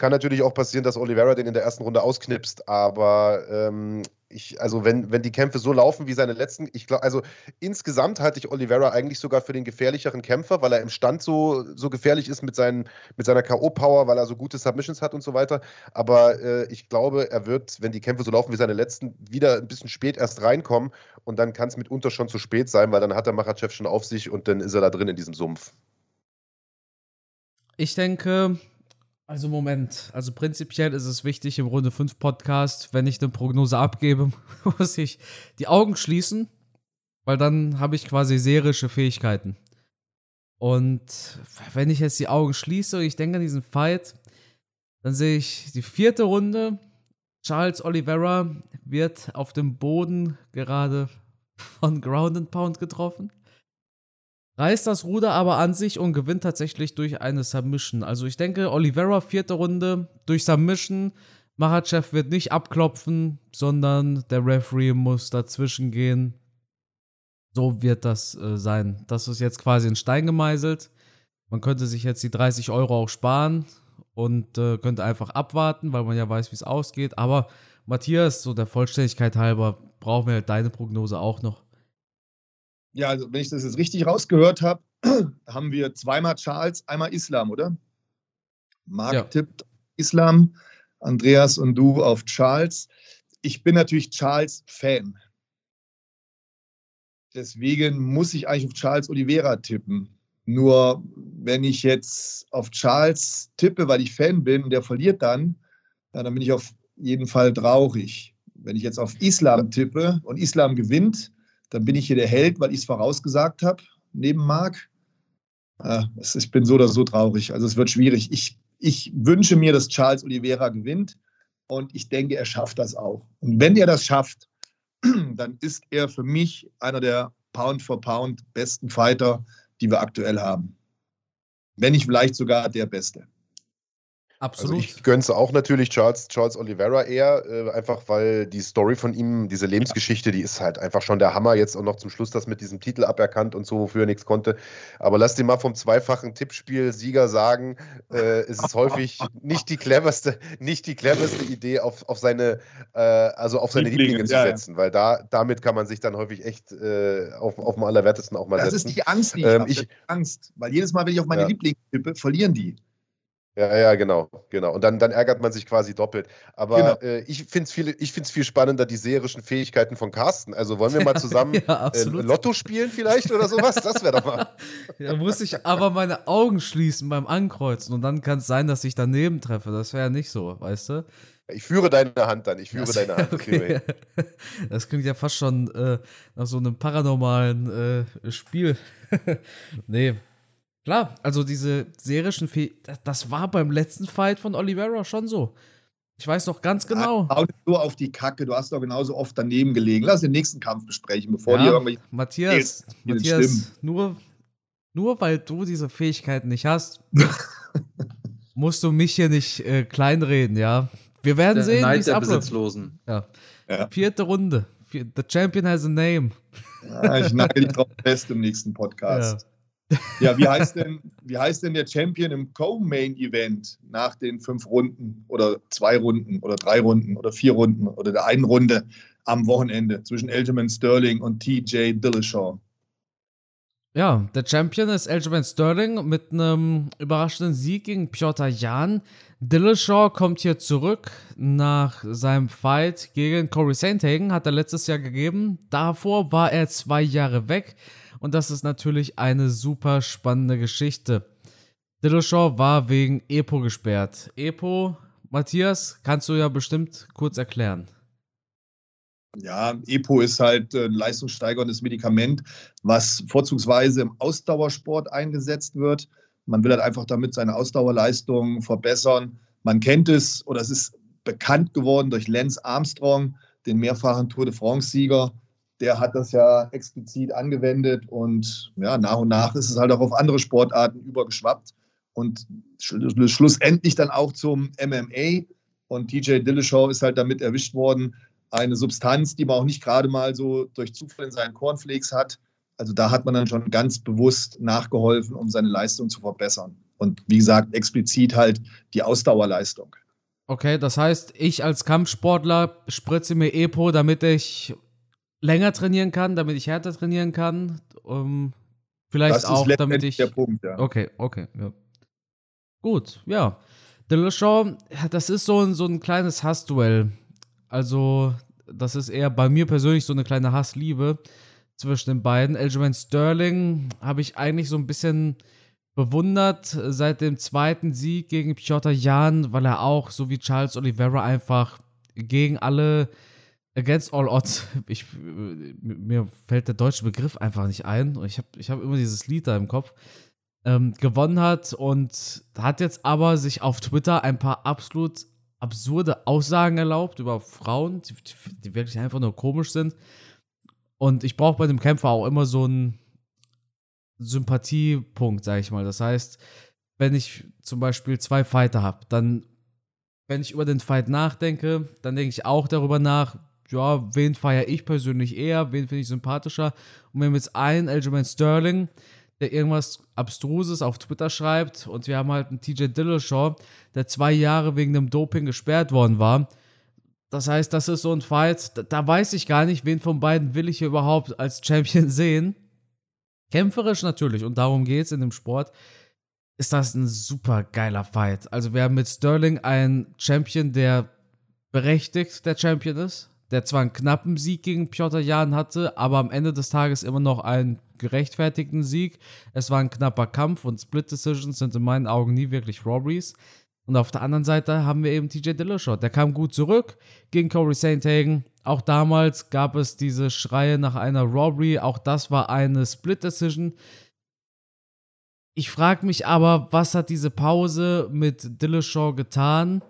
Kann natürlich auch passieren, dass Oliveira den in der ersten Runde ausknipst, aber ähm, ich, also wenn, wenn die Kämpfe so laufen wie seine letzten, ich glaube, also insgesamt halte ich Oliveira eigentlich sogar für den gefährlicheren Kämpfer, weil er im Stand so, so gefährlich ist mit, seinen, mit seiner K.O.-Power, weil er so gute Submissions hat und so weiter. Aber äh, ich glaube, er wird, wenn die Kämpfe so laufen wie seine letzten, wieder ein bisschen spät erst reinkommen und dann kann es mitunter schon zu spät sein, weil dann hat der Machachev schon auf sich und dann ist er da drin in diesem Sumpf. Ich denke, also Moment, also prinzipiell ist es wichtig im Runde 5 Podcast, wenn ich eine Prognose abgebe, muss ich die Augen schließen, weil dann habe ich quasi serische Fähigkeiten. Und wenn ich jetzt die Augen schließe, ich denke an diesen Fight, dann sehe ich die vierte Runde. Charles Oliveira wird auf dem Boden gerade von Ground and Pound getroffen reißt das Ruder aber an sich und gewinnt tatsächlich durch eine Submission. Also ich denke, Oliveira vierte Runde durch Submission. Mahachev wird nicht abklopfen, sondern der Referee muss dazwischen gehen. So wird das äh, sein. Das ist jetzt quasi in Stein gemeißelt. Man könnte sich jetzt die 30 Euro auch sparen und äh, könnte einfach abwarten, weil man ja weiß, wie es ausgeht. Aber Matthias, so der Vollständigkeit halber, brauchen wir halt deine Prognose auch noch. Ja, also wenn ich das jetzt richtig rausgehört habe, haben wir zweimal Charles, einmal Islam, oder? Marc ja. tippt Islam, Andreas und du auf Charles. Ich bin natürlich Charles-Fan. Deswegen muss ich eigentlich auf Charles Oliveira tippen. Nur wenn ich jetzt auf Charles tippe, weil ich Fan bin und der verliert dann, ja, dann bin ich auf jeden Fall traurig. Wenn ich jetzt auf Islam tippe und Islam gewinnt, dann bin ich hier der Held, weil ich es vorausgesagt habe, neben Marc. Äh, ich bin so oder so traurig. Also es wird schwierig. Ich, ich wünsche mir, dass Charles Oliveira gewinnt und ich denke, er schafft das auch. Und wenn er das schafft, dann ist er für mich einer der Pound for Pound besten Fighter, die wir aktuell haben. Wenn nicht vielleicht sogar der beste. Absolut. Also ich gönne auch natürlich Charles, Charles Oliveira eher, äh, einfach weil die Story von ihm, diese Lebensgeschichte, die ist halt einfach schon der Hammer. Jetzt auch noch zum Schluss das mit diesem Titel aberkannt und so, wofür er nichts konnte. Aber lass dir mal vom zweifachen Tippspiel-Sieger sagen, äh, es ist häufig nicht die cleverste, nicht die cleverste Idee, auf, auf seine, äh, also auf seine Lieblinge, Lieblinge zu ja, setzen, ja. weil da, damit kann man sich dann häufig echt äh, auf, auf dem Allerwertesten auch mal das setzen. Das ist die Angst, die ich, ähm, ich Angst, weil jedes Mal, wenn ich auf meine ja. Lieblinge tippe, verlieren die. Ja, ja, genau, genau. Und dann, dann ärgert man sich quasi doppelt. Aber genau. äh, ich finde es viel, viel spannender, die seherischen Fähigkeiten von Carsten. Also wollen wir mal zusammen ja, äh, Lotto spielen vielleicht oder sowas? Das wäre doch mal. Da muss ich aber meine Augen schließen beim Ankreuzen und dann kann es sein, dass ich daneben treffe. Das wäre ja nicht so, weißt du? Ich führe deine Hand dann, ich führe das, deine Hand. Okay. Das klingt ja fast schon äh, nach so einem paranormalen äh, Spiel. nee, Klar, also diese serischen Fe das war beim letzten Fight von Oliveira schon so. Ich weiß doch ganz genau. Ja, nur auf die Kacke, du hast doch genauso oft daneben gelegen. Lass den nächsten Kampf besprechen, bevor ja, die irgendwie. Matthias, Matthias nur, nur weil du diese Fähigkeiten nicht hast, musst du mich hier nicht äh, kleinreden, ja. Wir werden der sehen, wie es abläuft. Ja. ja. Vierte Runde. The Champion has a name. Ja, ich nagel dich drauf fest im nächsten Podcast. Ja. Wie heißt denn, wie heißt denn der Champion im Co-Main-Event nach den fünf Runden oder zwei Runden oder drei Runden oder vier Runden oder der einen Runde am Wochenende zwischen Aljamain Sterling und TJ Dillashaw? Ja, der Champion ist Aljamain Sterling mit einem überraschenden Sieg gegen Piotr Jan. Dillashaw kommt hier zurück nach seinem Fight gegen Corey Sandhagen, hat er letztes Jahr gegeben. Davor war er zwei Jahre weg. Und das ist natürlich eine super spannende Geschichte. Dillashaw war wegen EPO gesperrt. EPO, Matthias, kannst du ja bestimmt kurz erklären. Ja, EPO ist halt ein leistungssteigerndes Medikament, was vorzugsweise im Ausdauersport eingesetzt wird. Man will halt einfach damit seine Ausdauerleistung verbessern. Man kennt es oder es ist bekannt geworden durch Lance Armstrong, den mehrfachen Tour de France-Sieger, der hat das ja explizit angewendet und ja, nach und nach ist es halt auch auf andere Sportarten übergeschwappt und schlussendlich dann auch zum MMA. Und DJ Dillashaw ist halt damit erwischt worden, eine Substanz, die man auch nicht gerade mal so durch Zufall in seinen Cornflakes hat. Also da hat man dann schon ganz bewusst nachgeholfen, um seine Leistung zu verbessern. Und wie gesagt, explizit halt die Ausdauerleistung. Okay, das heißt, ich als Kampfsportler spritze mir Epo, damit ich länger trainieren kann, damit ich härter trainieren kann. Um, vielleicht auch, damit ich. Der Punkt, ja. Okay, okay, ja. Gut, ja. Dillashaw, das ist so ein, so ein kleines Hassduell. Also, das ist eher bei mir persönlich so eine kleine Hassliebe zwischen den beiden. Aljamain Sterling habe ich eigentlich so ein bisschen bewundert seit dem zweiten Sieg gegen Piotr Jan, weil er auch, so wie Charles Oliveira, einfach gegen alle Against All Odds, ich, mir fällt der deutsche Begriff einfach nicht ein. Ich habe ich hab immer dieses Lied da im Kopf. Ähm, gewonnen hat und hat jetzt aber sich auf Twitter ein paar absolut absurde Aussagen erlaubt über Frauen, die, die wirklich einfach nur komisch sind. Und ich brauche bei dem Kämpfer auch immer so einen Sympathiepunkt, sage ich mal. Das heißt, wenn ich zum Beispiel zwei Fighter habe, dann, wenn ich über den Fight nachdenke, dann denke ich auch darüber nach, ja, wen feiere ich persönlich eher, wen finde ich sympathischer. Und wir haben jetzt einen Aljamain Sterling, der irgendwas Abstruses auf Twitter schreibt und wir haben halt einen TJ Dillashaw, der zwei Jahre wegen dem Doping gesperrt worden war. Das heißt, das ist so ein Fight, da, da weiß ich gar nicht, wen von beiden will ich hier überhaupt als Champion sehen. Kämpferisch natürlich, und darum geht es in dem Sport, ist das ein super geiler Fight. Also wir haben mit Sterling einen Champion, der berechtigt der Champion ist, der zwar einen knappen Sieg gegen Piotr Jan hatte, aber am Ende des Tages immer noch einen gerechtfertigten Sieg. Es war ein knapper Kampf und Split Decisions sind in meinen Augen nie wirklich Robberies. Und auf der anderen Seite haben wir eben TJ Dillashaw. Der kam gut zurück gegen Corey St. Hagen. Auch damals gab es diese Schreie nach einer Robbery. Auch das war eine Split Decision. Ich frage mich aber, was hat diese Pause mit Dillashaw getan?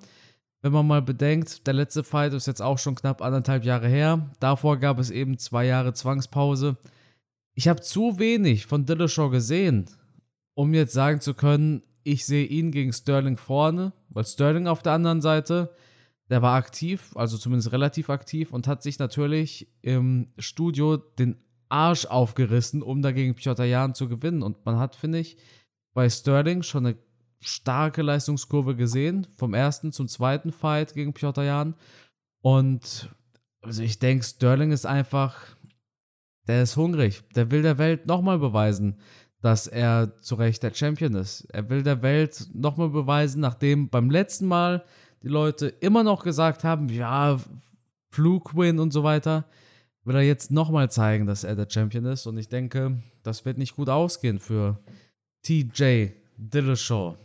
Wenn man mal bedenkt, der letzte Fight ist jetzt auch schon knapp anderthalb Jahre her. Davor gab es eben zwei Jahre Zwangspause. Ich habe zu wenig von Dillashaw gesehen, um jetzt sagen zu können, ich sehe ihn gegen Sterling vorne, weil Sterling auf der anderen Seite, der war aktiv, also zumindest relativ aktiv und hat sich natürlich im Studio den Arsch aufgerissen, um dagegen Piotr Jan zu gewinnen. Und man hat, finde ich, bei Sterling schon eine starke Leistungskurve gesehen, vom ersten zum zweiten Fight gegen Piotr Jan. Und also ich denke, Sterling ist einfach, der ist hungrig. Der will der Welt nochmal beweisen, dass er zu Recht der Champion ist. Er will der Welt nochmal beweisen, nachdem beim letzten Mal die Leute immer noch gesagt haben, ja, Fluke-Win und so weiter, will er jetzt nochmal zeigen, dass er der Champion ist. Und ich denke, das wird nicht gut ausgehen für TJ Dillashaw.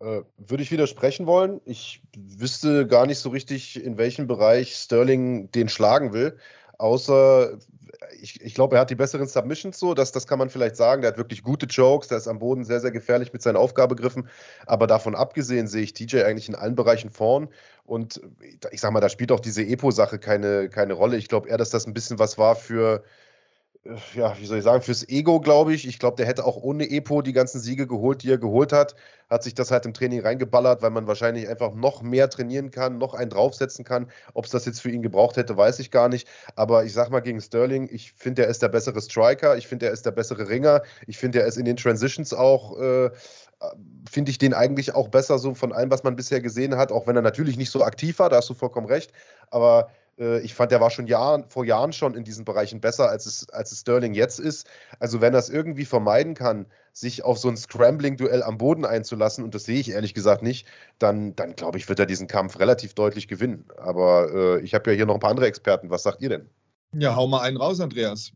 Äh, würde ich widersprechen wollen. Ich wüsste gar nicht so richtig, in welchem Bereich Sterling den schlagen will. Außer, ich, ich glaube, er hat die besseren Submissions so, das, das kann man vielleicht sagen. Der hat wirklich gute Jokes, der ist am Boden sehr, sehr gefährlich mit seinen Aufgabegriffen. Aber davon abgesehen sehe ich TJ eigentlich in allen Bereichen vorn. Und ich sag mal, da spielt auch diese Epo-Sache keine, keine Rolle. Ich glaube eher, dass das ein bisschen was war für, ja, wie soll ich sagen, fürs Ego, glaube ich. Ich glaube, der hätte auch ohne Epo die ganzen Siege geholt, die er geholt hat. Hat sich das halt im Training reingeballert, weil man wahrscheinlich einfach noch mehr trainieren kann, noch einen draufsetzen kann. Ob es das jetzt für ihn gebraucht hätte, weiß ich gar nicht. Aber ich sag mal gegen Sterling, ich finde, er ist der bessere Striker. Ich finde, er ist der bessere Ringer. Ich finde, er ist in den Transitions auch. Äh, finde ich den eigentlich auch besser, so von allem, was man bisher gesehen hat, auch wenn er natürlich nicht so aktiv war, da hast du vollkommen recht. Aber ich fand, der war schon Jahren, vor Jahren schon in diesen Bereichen besser, als es, als es Sterling jetzt ist. Also wenn er es irgendwie vermeiden kann, sich auf so ein Scrambling-Duell am Boden einzulassen, und das sehe ich ehrlich gesagt nicht, dann, dann glaube ich, wird er diesen Kampf relativ deutlich gewinnen. Aber äh, ich habe ja hier noch ein paar andere Experten. Was sagt ihr denn? Ja, hau mal einen raus, Andreas.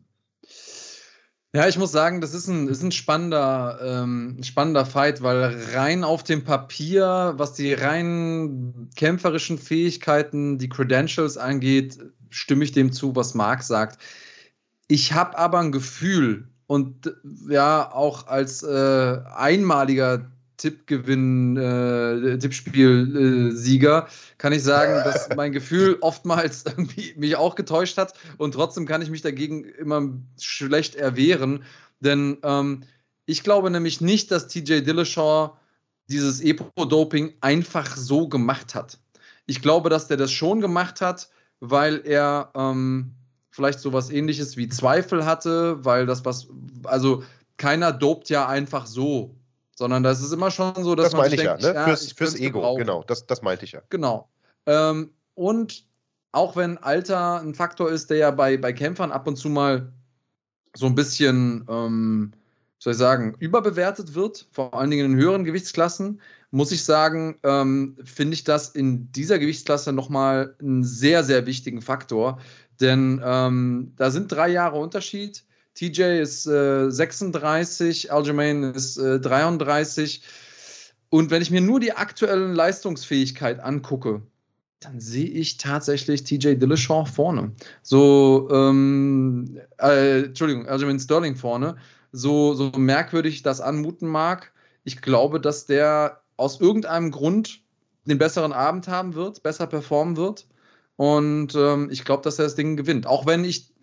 Ja, ich muss sagen, das ist ein, ist ein spannender, ähm, spannender Fight, weil rein auf dem Papier, was die rein kämpferischen Fähigkeiten, die Credentials angeht, stimme ich dem zu, was Marc sagt. Ich habe aber ein Gefühl und ja, auch als äh, einmaliger Tippgewinn, äh, Tippspiel-Sieger, kann ich sagen, dass mein Gefühl oftmals mich auch getäuscht hat und trotzdem kann ich mich dagegen immer schlecht erwehren, denn ähm, ich glaube nämlich nicht, dass TJ Dillashaw dieses Epo-Doping einfach so gemacht hat. Ich glaube, dass der das schon gemacht hat, weil er ähm, vielleicht sowas ähnliches wie Zweifel hatte, weil das was, also keiner dopt ja einfach so, sondern das ist immer schon so, dass das man meine ich denkt, ja, ne? ja, fürs, fürs Ego, gebrauchen. genau, das, das meinte ich ja. Genau. Ähm, und auch wenn Alter ein Faktor ist, der ja bei, bei Kämpfern ab und zu mal so ein bisschen, ähm, soll ich sagen, überbewertet wird, vor allen Dingen in höheren Gewichtsklassen, muss ich sagen, ähm, finde ich das in dieser Gewichtsklasse nochmal einen sehr, sehr wichtigen Faktor. Denn ähm, da sind drei Jahre Unterschied. TJ ist äh, 36, Aljamain ist äh, 33. Und wenn ich mir nur die aktuelle Leistungsfähigkeit angucke, dann sehe ich tatsächlich TJ Dillashaw vorne. So, ähm, äh, Entschuldigung, Aljamain Sterling vorne. So, so merkwürdig das anmuten mag. Ich glaube, dass der aus irgendeinem Grund den besseren Abend haben wird, besser performen wird. Und ähm, ich glaube, dass er das Ding gewinnt. Auch wenn ich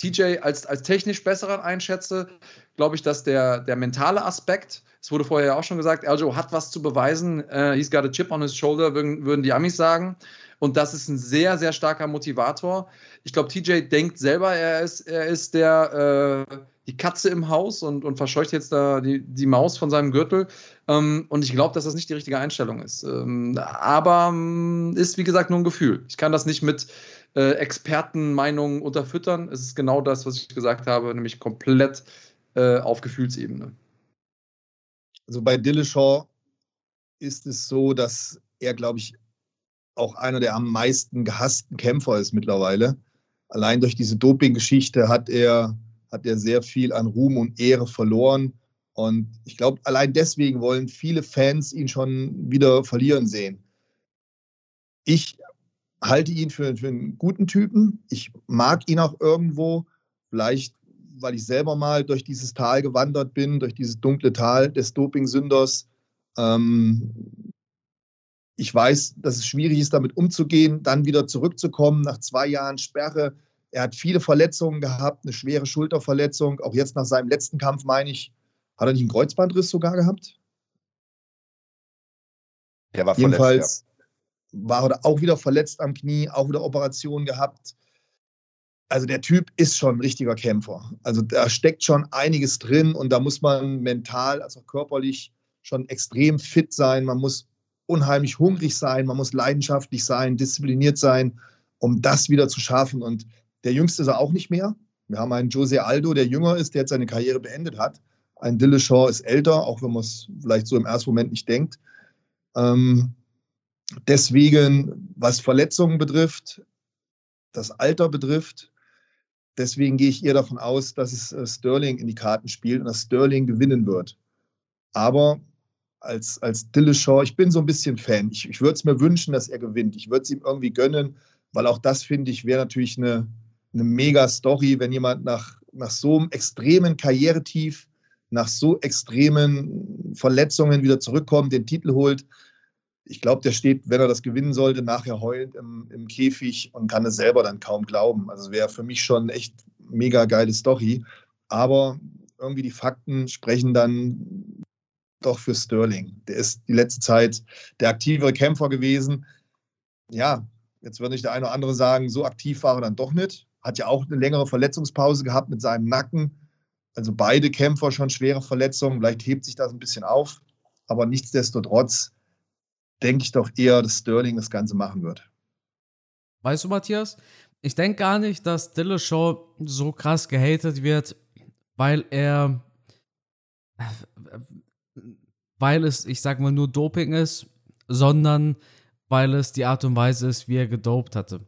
TJ als, als technisch besseren einschätze, glaube ich, dass der, der mentale Aspekt, es wurde vorher ja auch schon gesagt, Aljo hat was zu beweisen, uh, he's got a chip on his shoulder, würden, würden die Amis sagen. Und das ist ein sehr, sehr starker Motivator. Ich glaube, TJ denkt selber, er ist, er ist der, äh, die Katze im Haus und, und verscheucht jetzt da die, die Maus von seinem Gürtel. Ähm, und ich glaube, dass das nicht die richtige Einstellung ist. Ähm, aber ähm, ist, wie gesagt, nur ein Gefühl. Ich kann das nicht mit äh, Expertenmeinungen unterfüttern. Es ist genau das, was ich gesagt habe, nämlich komplett äh, auf Gefühlsebene. Also bei Dillashaw ist es so, dass er, glaube ich, auch einer der am meisten gehassten Kämpfer ist mittlerweile. Allein durch diese Doping-Geschichte hat er, hat er sehr viel an Ruhm und Ehre verloren. Und ich glaube, allein deswegen wollen viele Fans ihn schon wieder verlieren sehen. Ich halte ihn für, für einen guten Typen. Ich mag ihn auch irgendwo. Vielleicht, weil ich selber mal durch dieses Tal gewandert bin, durch dieses dunkle Tal des Dopingsünders. Ähm, ich weiß, dass es schwierig ist, damit umzugehen, dann wieder zurückzukommen nach zwei Jahren Sperre. Er hat viele Verletzungen gehabt, eine schwere Schulterverletzung. Auch jetzt nach seinem letzten Kampf, meine ich, hat er nicht einen Kreuzbandriss sogar gehabt? Der war Jedenfalls verletzt, war er auch wieder verletzt am Knie, auch wieder Operationen gehabt. Also der Typ ist schon ein richtiger Kämpfer. Also da steckt schon einiges drin und da muss man mental, als auch körperlich schon extrem fit sein. Man muss unheimlich hungrig sein, man muss leidenschaftlich sein, diszipliniert sein, um das wieder zu schaffen. Und der Jüngste ist er auch nicht mehr. Wir haben einen Jose Aldo, der jünger ist, der jetzt seine Karriere beendet hat. Ein Dillashaw ist älter, auch wenn man es vielleicht so im ersten Moment nicht denkt. Ähm, deswegen, was Verletzungen betrifft, das Alter betrifft, deswegen gehe ich eher davon aus, dass es äh, Sterling in die Karten spielt und dass Sterling gewinnen wird. Aber als, als Dillashaw, ich bin so ein bisschen Fan. Ich, ich würde es mir wünschen, dass er gewinnt. Ich würde es ihm irgendwie gönnen, weil auch das, finde ich, wäre natürlich eine, eine mega Story, wenn jemand nach, nach so einem extremen Karrieretief, nach so extremen Verletzungen wieder zurückkommt, den Titel holt. Ich glaube, der steht, wenn er das gewinnen sollte, nachher heulend im, im Käfig und kann es selber dann kaum glauben. Also wäre für mich schon echt mega geile Story. Aber irgendwie die Fakten sprechen dann doch für Sterling. Der ist die letzte Zeit der aktivere Kämpfer gewesen. Ja, jetzt würde ich der eine oder andere sagen, so aktiv war er dann doch nicht. Hat ja auch eine längere Verletzungspause gehabt mit seinem Nacken. Also beide Kämpfer schon schwere Verletzungen. Vielleicht hebt sich das ein bisschen auf. Aber nichtsdestotrotz denke ich doch eher, dass Sterling das Ganze machen wird. Weißt du, Matthias? Ich denke gar nicht, dass Dillashaw so krass gehatet wird, weil er weil es, ich sag mal, nur Doping ist, sondern weil es die Art und Weise ist, wie er gedopt hatte.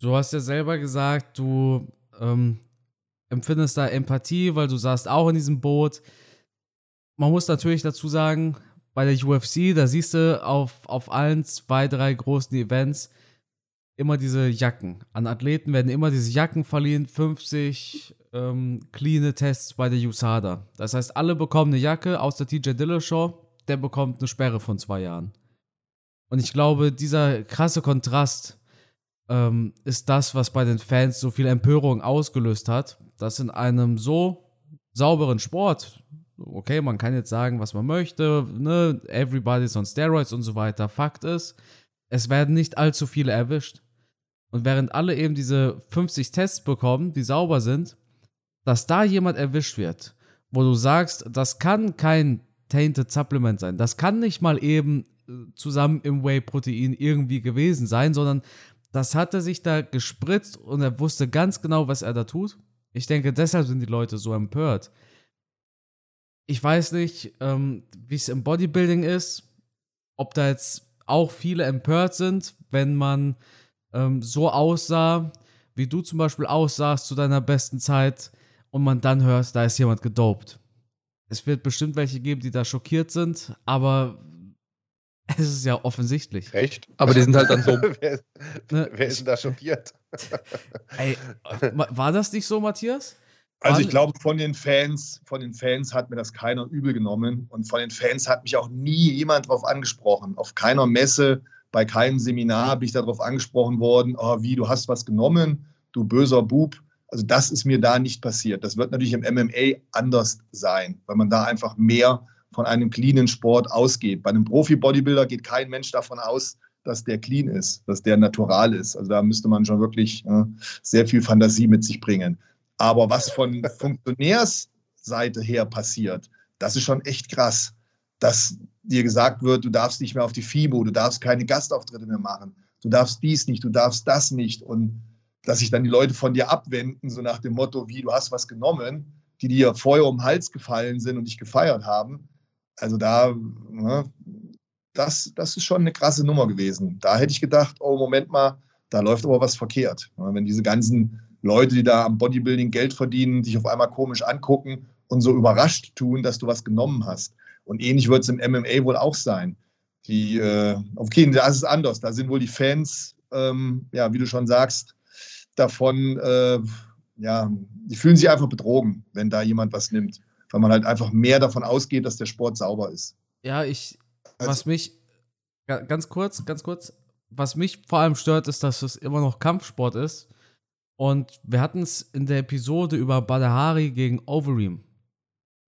Du hast ja selber gesagt, du ähm, empfindest da Empathie, weil du saßt auch in diesem Boot. Man muss natürlich dazu sagen, bei der UFC, da siehst du auf, auf allen zwei, drei großen Events immer diese Jacken. An Athleten werden immer diese Jacken verliehen, 50 ähm, clean Tests bei der USADA. Das heißt, alle bekommen eine Jacke, außer TJ Dillashaw. der bekommt eine Sperre von zwei Jahren. Und ich glaube, dieser krasse Kontrast ähm, ist das, was bei den Fans so viel Empörung ausgelöst hat, dass in einem so sauberen Sport, okay, man kann jetzt sagen, was man möchte, ne, everybody's on steroids und so weiter. Fakt ist, es werden nicht allzu viele erwischt. Und während alle eben diese 50 Tests bekommen, die sauber sind, dass da jemand erwischt wird, wo du sagst, das kann kein Tainted Supplement sein. Das kann nicht mal eben äh, zusammen im Whey-Protein irgendwie gewesen sein, sondern das hat er sich da gespritzt und er wusste ganz genau, was er da tut. Ich denke, deshalb sind die Leute so empört. Ich weiß nicht, ähm, wie es im Bodybuilding ist, ob da jetzt auch viele empört sind, wenn man ähm, so aussah, wie du zum Beispiel aussahst zu deiner besten Zeit und man dann hört, da ist jemand gedopt. Es wird bestimmt welche geben, die da schockiert sind, aber es ist ja offensichtlich. Echt? Aber die sind halt dann so. wer, Ne, wer ist denn da schockiert? Ey, war das nicht so, Matthias? Also ich glaube, von den Fans, von den Fans hat mir das keiner übel genommen. Und von den Fans hat mich auch nie jemand darauf angesprochen. Auf keiner Messe, bei keinem Seminar bin ich darauf angesprochen worden, oh, wie, du hast was genommen, du böser Bub. Also das ist mir da nicht passiert. Das wird natürlich im MMA anders sein, weil man da einfach mehr von einem cleanen Sport ausgeht. Bei einem Profi-Bodybuilder geht kein Mensch davon aus, dass der clean ist, dass der natural ist. Also da müsste man schon wirklich äh, sehr viel Fantasie mit sich bringen. Aber was von Funktionärsseite her passiert, das ist schon echt krass. Dass dir gesagt wird, du darfst nicht mehr auf die FIBO, du darfst keine Gastauftritte mehr machen, du darfst dies nicht, du darfst das nicht. Und dass sich dann die Leute von dir abwenden, so nach dem Motto, wie du hast was genommen, die dir vorher um den Hals gefallen sind und dich gefeiert haben. Also da, ne, das, das ist schon eine krasse Nummer gewesen. Da hätte ich gedacht, oh, Moment mal, da läuft aber was verkehrt. Ja, Wenn diese ganzen Leute, die da am Bodybuilding Geld verdienen, dich auf einmal komisch angucken und so überrascht tun, dass du was genommen hast. Und ähnlich wird es im MMA wohl auch sein. Die, äh, okay, da ist es anders. Da sind wohl die Fans, ähm, ja, wie du schon sagst, davon, äh, ja, die fühlen sich einfach betrogen, wenn da jemand was nimmt. Weil man halt einfach mehr davon ausgeht, dass der Sport sauber ist. Ja, ich, Also- was mich, ga- ganz kurz, ganz kurz, was mich vor allem stört, ist, dass es immer noch Kampfsport ist. Und wir hatten es in der Episode über Badahari gegen Overeem.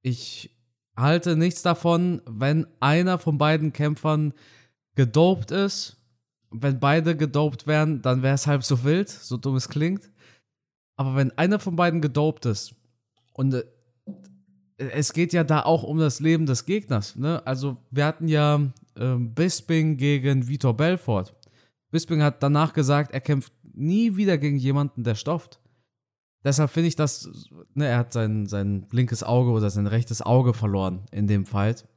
Ich halte nichts davon, wenn einer von beiden Kämpfern gedopt ist. Wenn beide gedopt wären, dann wäre es halb so wild, so dumm es klingt. Aber wenn einer von beiden gedopt ist und äh, es geht ja da auch um das Leben des Gegners. Ne? Also wir hatten ja ähm, Bisping gegen Vitor Belfort. Bisping hat danach gesagt, er kämpft nie wieder gegen jemanden, der stofft. Deshalb finde ich das, ne, er hat sein, sein linkes Auge oder sein rechtes Auge verloren in dem Fight.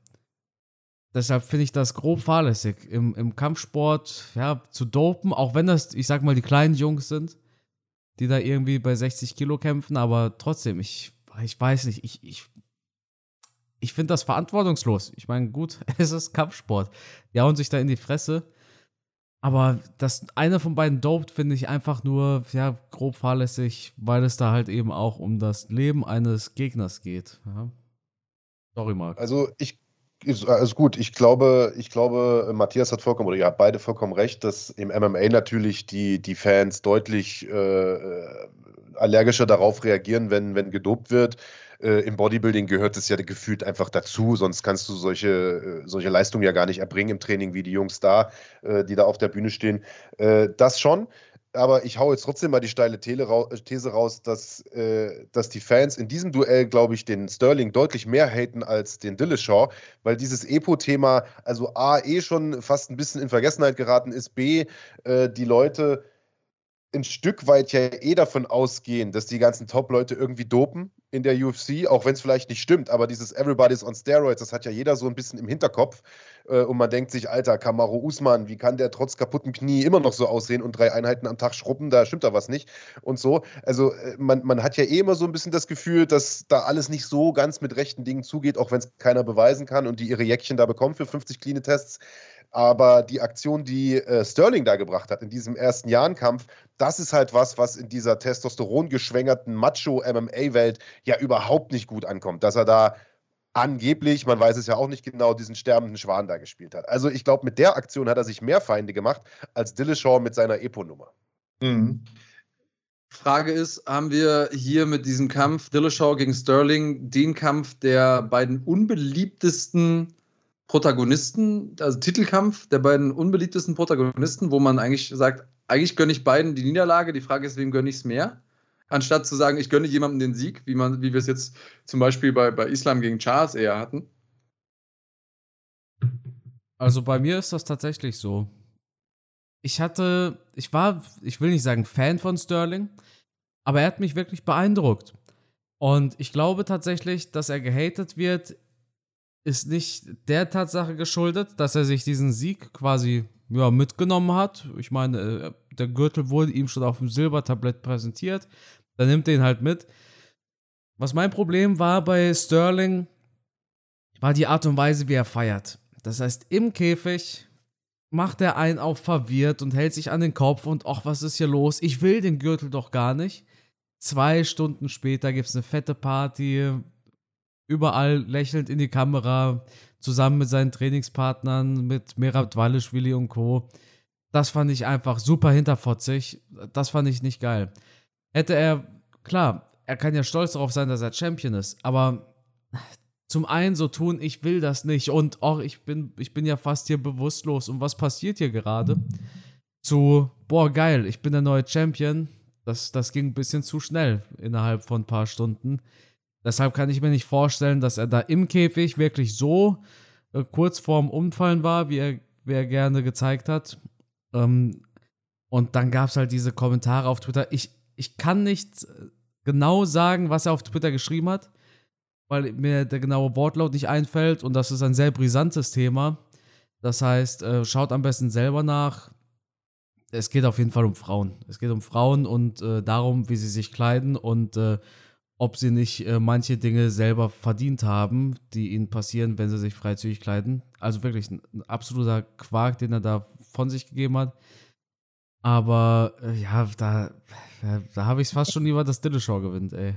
Deshalb finde ich das grob fahrlässig, im, im Kampfsport ja, zu dopen, auch wenn das, ich sag mal, die kleinen Jungs sind, die da irgendwie bei 60 Kilo kämpfen, aber trotzdem, ich, ich weiß nicht, ich, ich, ich finde das verantwortungslos. Ich meine, gut, es ist Kampfsport. Die hauen sich da in die Fresse. Aber dass einer von beiden dopt, finde ich einfach nur, ja, grob fahrlässig, weil es da halt eben auch um das Leben eines Gegners geht. Ja. Sorry, Marc. Also ich ist alles gut. Ich glaube, ich glaube, Matthias hat vollkommen, oder ihr habt beide vollkommen recht, dass im MMA natürlich die, die Fans deutlich äh, allergischer darauf reagieren, wenn, wenn gedopt wird. Äh, Im Bodybuilding gehört es ja gefühlt einfach dazu, sonst kannst du solche, äh, solche Leistungen ja gar nicht erbringen im Training wie die Jungs da, äh, die da auf der Bühne stehen. Äh, das schon. Aber ich hau jetzt trotzdem mal die steile rau- These raus, dass, äh, dass die Fans in diesem Duell, glaube ich, den Sterling deutlich mehr haten als den Dillashaw, weil dieses Epo-Thema, also A, eh schon fast ein bisschen in Vergessenheit geraten ist, B, äh, die Leute ein Stück weit ja eh davon ausgehen, dass die ganzen Top-Leute irgendwie dopen in der UFC, auch wenn es vielleicht nicht stimmt, aber dieses Everybody's on Steroids, das hat ja jeder so ein bisschen im Hinterkopf äh, und man denkt sich, Alter, Kamaru Usman, wie kann der trotz kaputten Knie immer noch so aussehen und drei Einheiten am Tag schrubben, da stimmt da was nicht und so. Also äh, man, man hat ja eh immer so ein bisschen das Gefühl, dass da alles nicht so ganz mit rechten Dingen zugeht, auch wenn es keiner beweisen kann und die ihre Jäckchen da bekommen für 50 Kline-Tests. Aber die Aktion, die äh, Sterling da gebracht hat in diesem ersten Jahrenkampf, das ist halt was, was in dieser testosterongeschwängerten Macho-MMA-Welt ja überhaupt nicht gut ankommt. Dass er da angeblich, man weiß es ja auch nicht genau, diesen sterbenden Schwan da gespielt hat. Also ich glaube, mit der Aktion hat er sich mehr Feinde gemacht als Dillashaw mit seiner Epo-Nummer. Mhm. Frage ist, haben wir hier mit diesem Kampf Dillashaw gegen Sterling den Kampf der beiden unbeliebtesten Protagonisten, also Titelkampf der beiden unbeliebtesten Protagonisten, wo man eigentlich sagt, eigentlich gönne ich beiden die Niederlage. Die Frage ist, wem gönne ich es mehr? Anstatt zu sagen, ich gönne jemandem den Sieg, wie, wie wir es jetzt zum Beispiel bei, bei Islam gegen Charles eher hatten. Also bei mir ist das tatsächlich so. Ich hatte, ich war, ich will nicht sagen Fan von Sterling, aber er hat mich wirklich beeindruckt. Und ich glaube tatsächlich, dass er gehatet wird, ist nicht der Tatsache geschuldet, dass er sich diesen Sieg quasi ja, mitgenommen hat. Ich meine, äh, der Gürtel wurde ihm schon auf dem Silbertablett präsentiert. Dann nimmt er ihn halt mit. Was mein Problem war bei Sterling, war die Art und Weise, wie er feiert. Das heißt, im Käfig macht er einen auch verwirrt und hält sich an den Kopf und ach, was ist hier los? Ich will den Gürtel doch gar nicht. Zwei Stunden später gibt es eine fette Party, überall lächelnd in die Kamera, zusammen mit seinen Trainingspartnern, mit Merab Dwalischwili und Co. Das fand ich einfach super hinterfotzig. Das fand ich nicht geil. Hätte er, klar, er kann ja stolz darauf sein, dass er Champion ist, aber zum einen so tun, ich will das nicht und auch ich bin, ich bin ja fast hier bewusstlos und was passiert hier gerade? Zu, boah, geil, ich bin der neue Champion. Das, das ging ein bisschen zu schnell innerhalb von ein paar Stunden. Deshalb kann ich mir nicht vorstellen, dass er da im Käfig wirklich so äh, kurz vorm Umfallen war, wie er, wie er gerne gezeigt hat. Ähm, und dann gab es halt diese Kommentare auf Twitter. Ich, ich kann nicht äh, genau sagen, was er auf Twitter geschrieben hat, weil mir der genaue Wortlaut nicht einfällt und das ist ein sehr brisantes Thema. Das heißt, äh, schaut am besten selber nach. Es geht auf jeden Fall um Frauen. Es geht um Frauen und äh, darum, wie sie sich kleiden und äh, ob sie nicht äh, manche Dinge selber verdient haben, die ihnen passieren, wenn sie sich freizügig kleiden. Also wirklich ein, ein absoluter Quark, den er da von sich gegeben hat. Aber äh, ja, da, da habe ich es fast schon lieber, dass Dillashaw gewinnt, ey.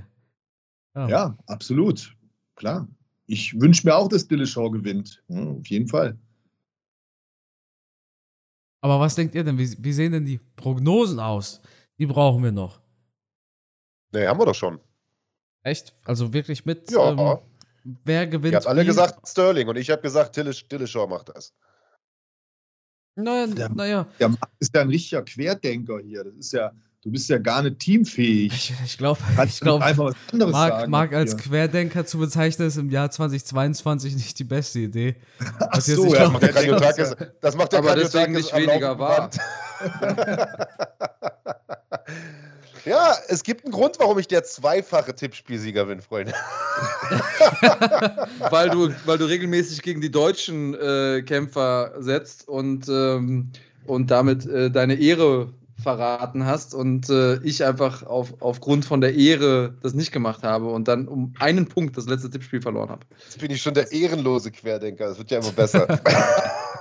Ja. ja, absolut. Klar. Ich wünsche mir auch, dass Dillashaw gewinnt. Ja, auf jeden Fall. Aber was denkt ihr denn? Wie, wie sehen denn die Prognosen aus? Die brauchen wir noch. Nee, haben wir doch schon. Echt? Also wirklich mit. Ja. Ähm, wer gewinnt? Ihr habt alle wie? gesagt Sterling und ich habe gesagt, Dillashaw macht das. Naja, der, naja. Der Marc ist ja ein richtiger Querdenker hier. Das ist ja, du bist ja gar nicht teamfähig. Ich, ich glaube, ich glaub, einfach was anderes Marc, sagen. Marc als Querdenker zu bezeichnen, ist im Jahr 2022 nicht die beste Idee. Ach so, ja, das macht der Kardiotakis. Das macht der Aber deswegen nicht weniger wahr. Ja, es gibt einen Grund, warum ich der zweifache Tippspielsieger bin, Freunde. weil, du, weil du regelmäßig gegen die deutschen äh, Kämpfer setzt und, ähm, und damit äh, deine Ehre verraten hast und äh, ich einfach auf, aufgrund von der Ehre das nicht gemacht habe und dann um einen Punkt das letzte Tippspiel verloren habe. Jetzt bin ich schon der ehrenlose Querdenker. Das wird ja immer besser.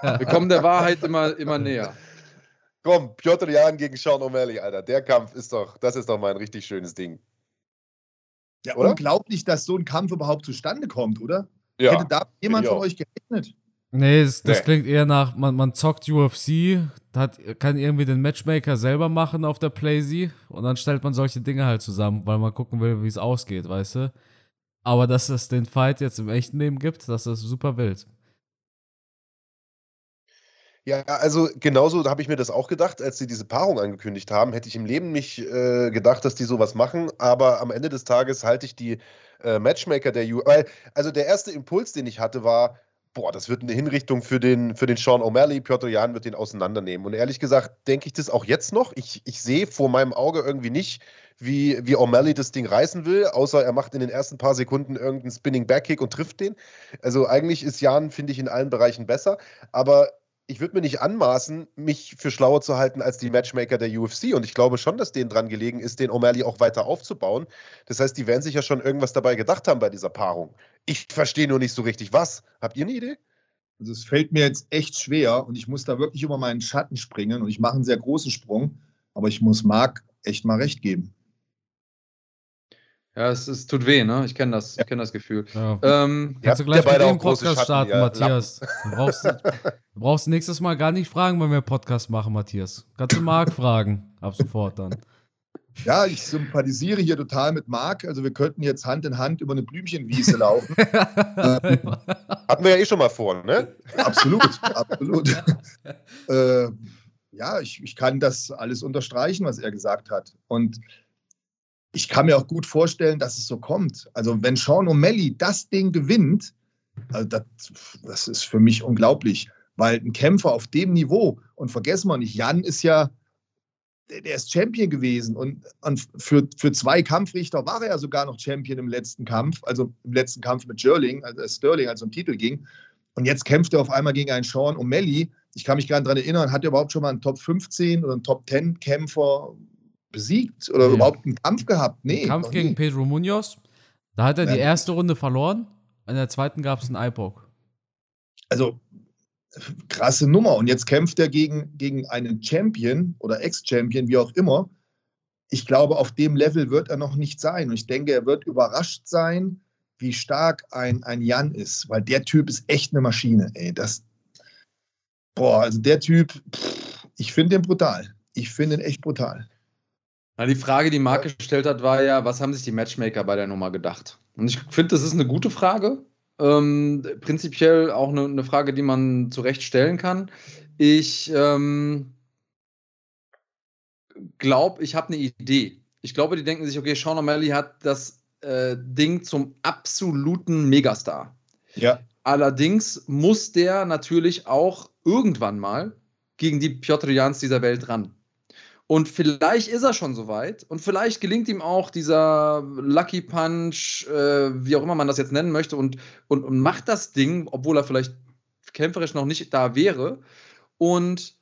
Wir kommen der Wahrheit immer, immer näher. Komm, Piotr Jan gegen Sean O'Malley, Alter. Der Kampf ist doch, das ist doch mal ein richtig schönes Ding. Ja, oder? unglaublich, dass so ein Kampf überhaupt zustande kommt, oder? Ja. Hätte da jemand von euch gerechnet? Nee, das, das nee. klingt eher nach, man, man zockt UFC, hat, kann irgendwie den Matchmaker selber machen auf der PlayZ und dann stellt man solche Dinge halt zusammen, weil man gucken will, wie es ausgeht, weißt du? Aber dass es den Fight jetzt im echten Leben gibt, das ist super wild. Ja, also genauso habe ich mir das auch gedacht, als sie diese Paarung angekündigt haben. Hätte ich im Leben nicht äh, gedacht, dass die sowas machen. Aber am Ende des Tages halte ich die äh, Matchmaker der U. Weil, also der erste Impuls, den ich hatte, war, boah, das wird eine Hinrichtung für den, für den Sean O'Malley. Piotr Jan wird den auseinandernehmen. Und ehrlich gesagt, denke ich das auch jetzt noch. Ich, ich sehe vor meinem Auge irgendwie nicht, wie, wie O'Malley das Ding reißen will, außer er macht in den ersten paar Sekunden irgendeinen Spinning Backkick und trifft den. Also eigentlich ist Jan, finde ich, in allen Bereichen besser. Aber ich würde mir nicht anmaßen, mich für schlauer zu halten als die Matchmaker der UFC. Und ich glaube schon, dass denen dran gelegen ist, den O'Malley auch weiter aufzubauen. Das heißt, die werden sich ja schon irgendwas dabei gedacht haben bei dieser Paarung. Ich verstehe nur nicht so richtig, was. Habt ihr eine Idee? Also es fällt mir jetzt echt schwer und ich muss da wirklich über meinen Schatten springen und ich mache einen sehr großen Sprung, aber ich muss Marc echt mal recht geben. Ja, es, es tut weh, ne? Ich kenne das, ich kenn das Gefühl. Ja. Ähm, Kannst du ja gleich mit dem Podcast Schatten, starten, ihr Matthias. Du brauchst, du brauchst nächstes Mal gar nicht fragen, wenn wir Podcast machen, Matthias. Kannst du Marc fragen, ab sofort dann. Ja, ich sympathisiere hier total mit Marc. Also wir könnten jetzt Hand in Hand über eine Blümchenwiese laufen. ähm, Hatten wir ja eh schon mal vor, ne? absolut, absolut. äh, ja, ich, ich kann das alles unterstreichen, was er gesagt hat. Und ich kann mir auch gut vorstellen, dass es so kommt. Also wenn Sean O'Malley das Ding gewinnt, also das, das ist für mich unglaublich, weil ein Kämpfer auf dem Niveau, und vergessen wir nicht, Jan ist ja, der, ist Champion gewesen und, und für, für zwei Kampfrichter war er ja sogar noch Champion im letzten Kampf, also im letzten Kampf mit Sterling, also Sterling, als es um Titel ging. Und jetzt kämpft er auf einmal gegen einen Sean O'Malley. Ich kann mich gar nicht daran erinnern, hat er überhaupt schon mal einen Top 15 oder einen Top 10 Kämpfer besiegt oder Nee. überhaupt einen Kampf gehabt? Nee. Kampf gegen nie. Pedro Munoz. Da hat er die Ja. erste Runde verloren. In der zweiten gab es einen Eye-Poke. Also krasse Nummer. Und jetzt kämpft er gegen, gegen einen Champion oder Ex-Champion, wie auch immer. Ich glaube, auf dem Level wird er noch nicht sein. Und ich denke, er wird überrascht sein, wie stark ein, ein Jan ist. Weil der Typ ist echt eine Maschine. Ey, das, boah, also der Typ, pff, ich finde den brutal. Ich finde ihn echt brutal. Na, die Frage, die Marc gestellt hat, war ja, was haben sich die Matchmaker bei der Nummer gedacht? Und ich finde, das ist eine gute Frage. Ähm, prinzipiell auch eine, eine Frage, die man zu Recht stellen kann. Ich ähm, glaube, ich habe eine Idee. Ich glaube, die denken sich, okay, Sean O'Malley hat das äh, Ding zum absoluten Megastar. Ja. Allerdings muss der natürlich auch irgendwann mal gegen die Piotr Jans dieser Welt ran. Und vielleicht ist er schon soweit und vielleicht gelingt ihm auch dieser Lucky Punch, äh, wie auch immer man das jetzt nennen möchte, und, und, und macht das Ding, obwohl er vielleicht kämpferisch noch nicht da wäre. Und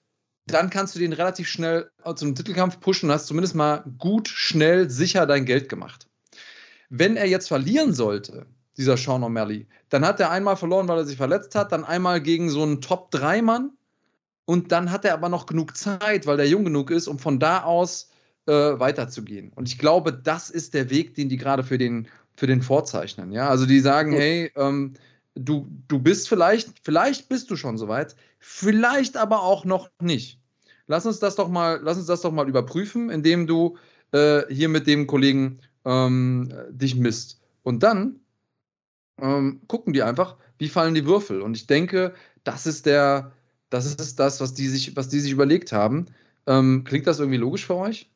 dann kannst du den relativ schnell zum Titelkampf pushen und hast zumindest mal gut, schnell, sicher dein Geld gemacht. Wenn er jetzt verlieren sollte, dieser Sean O'Malley, dann hat er einmal verloren, weil er sich verletzt hat, dann einmal gegen so einen Top-3-Mann und dann hat er aber noch genug Zeit, weil der jung genug ist, um von da aus äh, weiterzugehen. Und ich glaube, das ist der Weg, den die gerade für den, für den vorzeichnen. Ja? Also die sagen, hey, ähm, du, du bist vielleicht, vielleicht bist du schon soweit, vielleicht aber auch noch nicht. Lass uns das doch mal, lass uns das doch mal überprüfen, indem du äh, hier mit dem Kollegen ähm, dich misst. Und dann ähm, gucken die einfach, wie fallen die Würfel. Und ich denke, das ist der, das ist das, was die sich, was die sich überlegt haben. Ähm, klingt das irgendwie logisch für euch?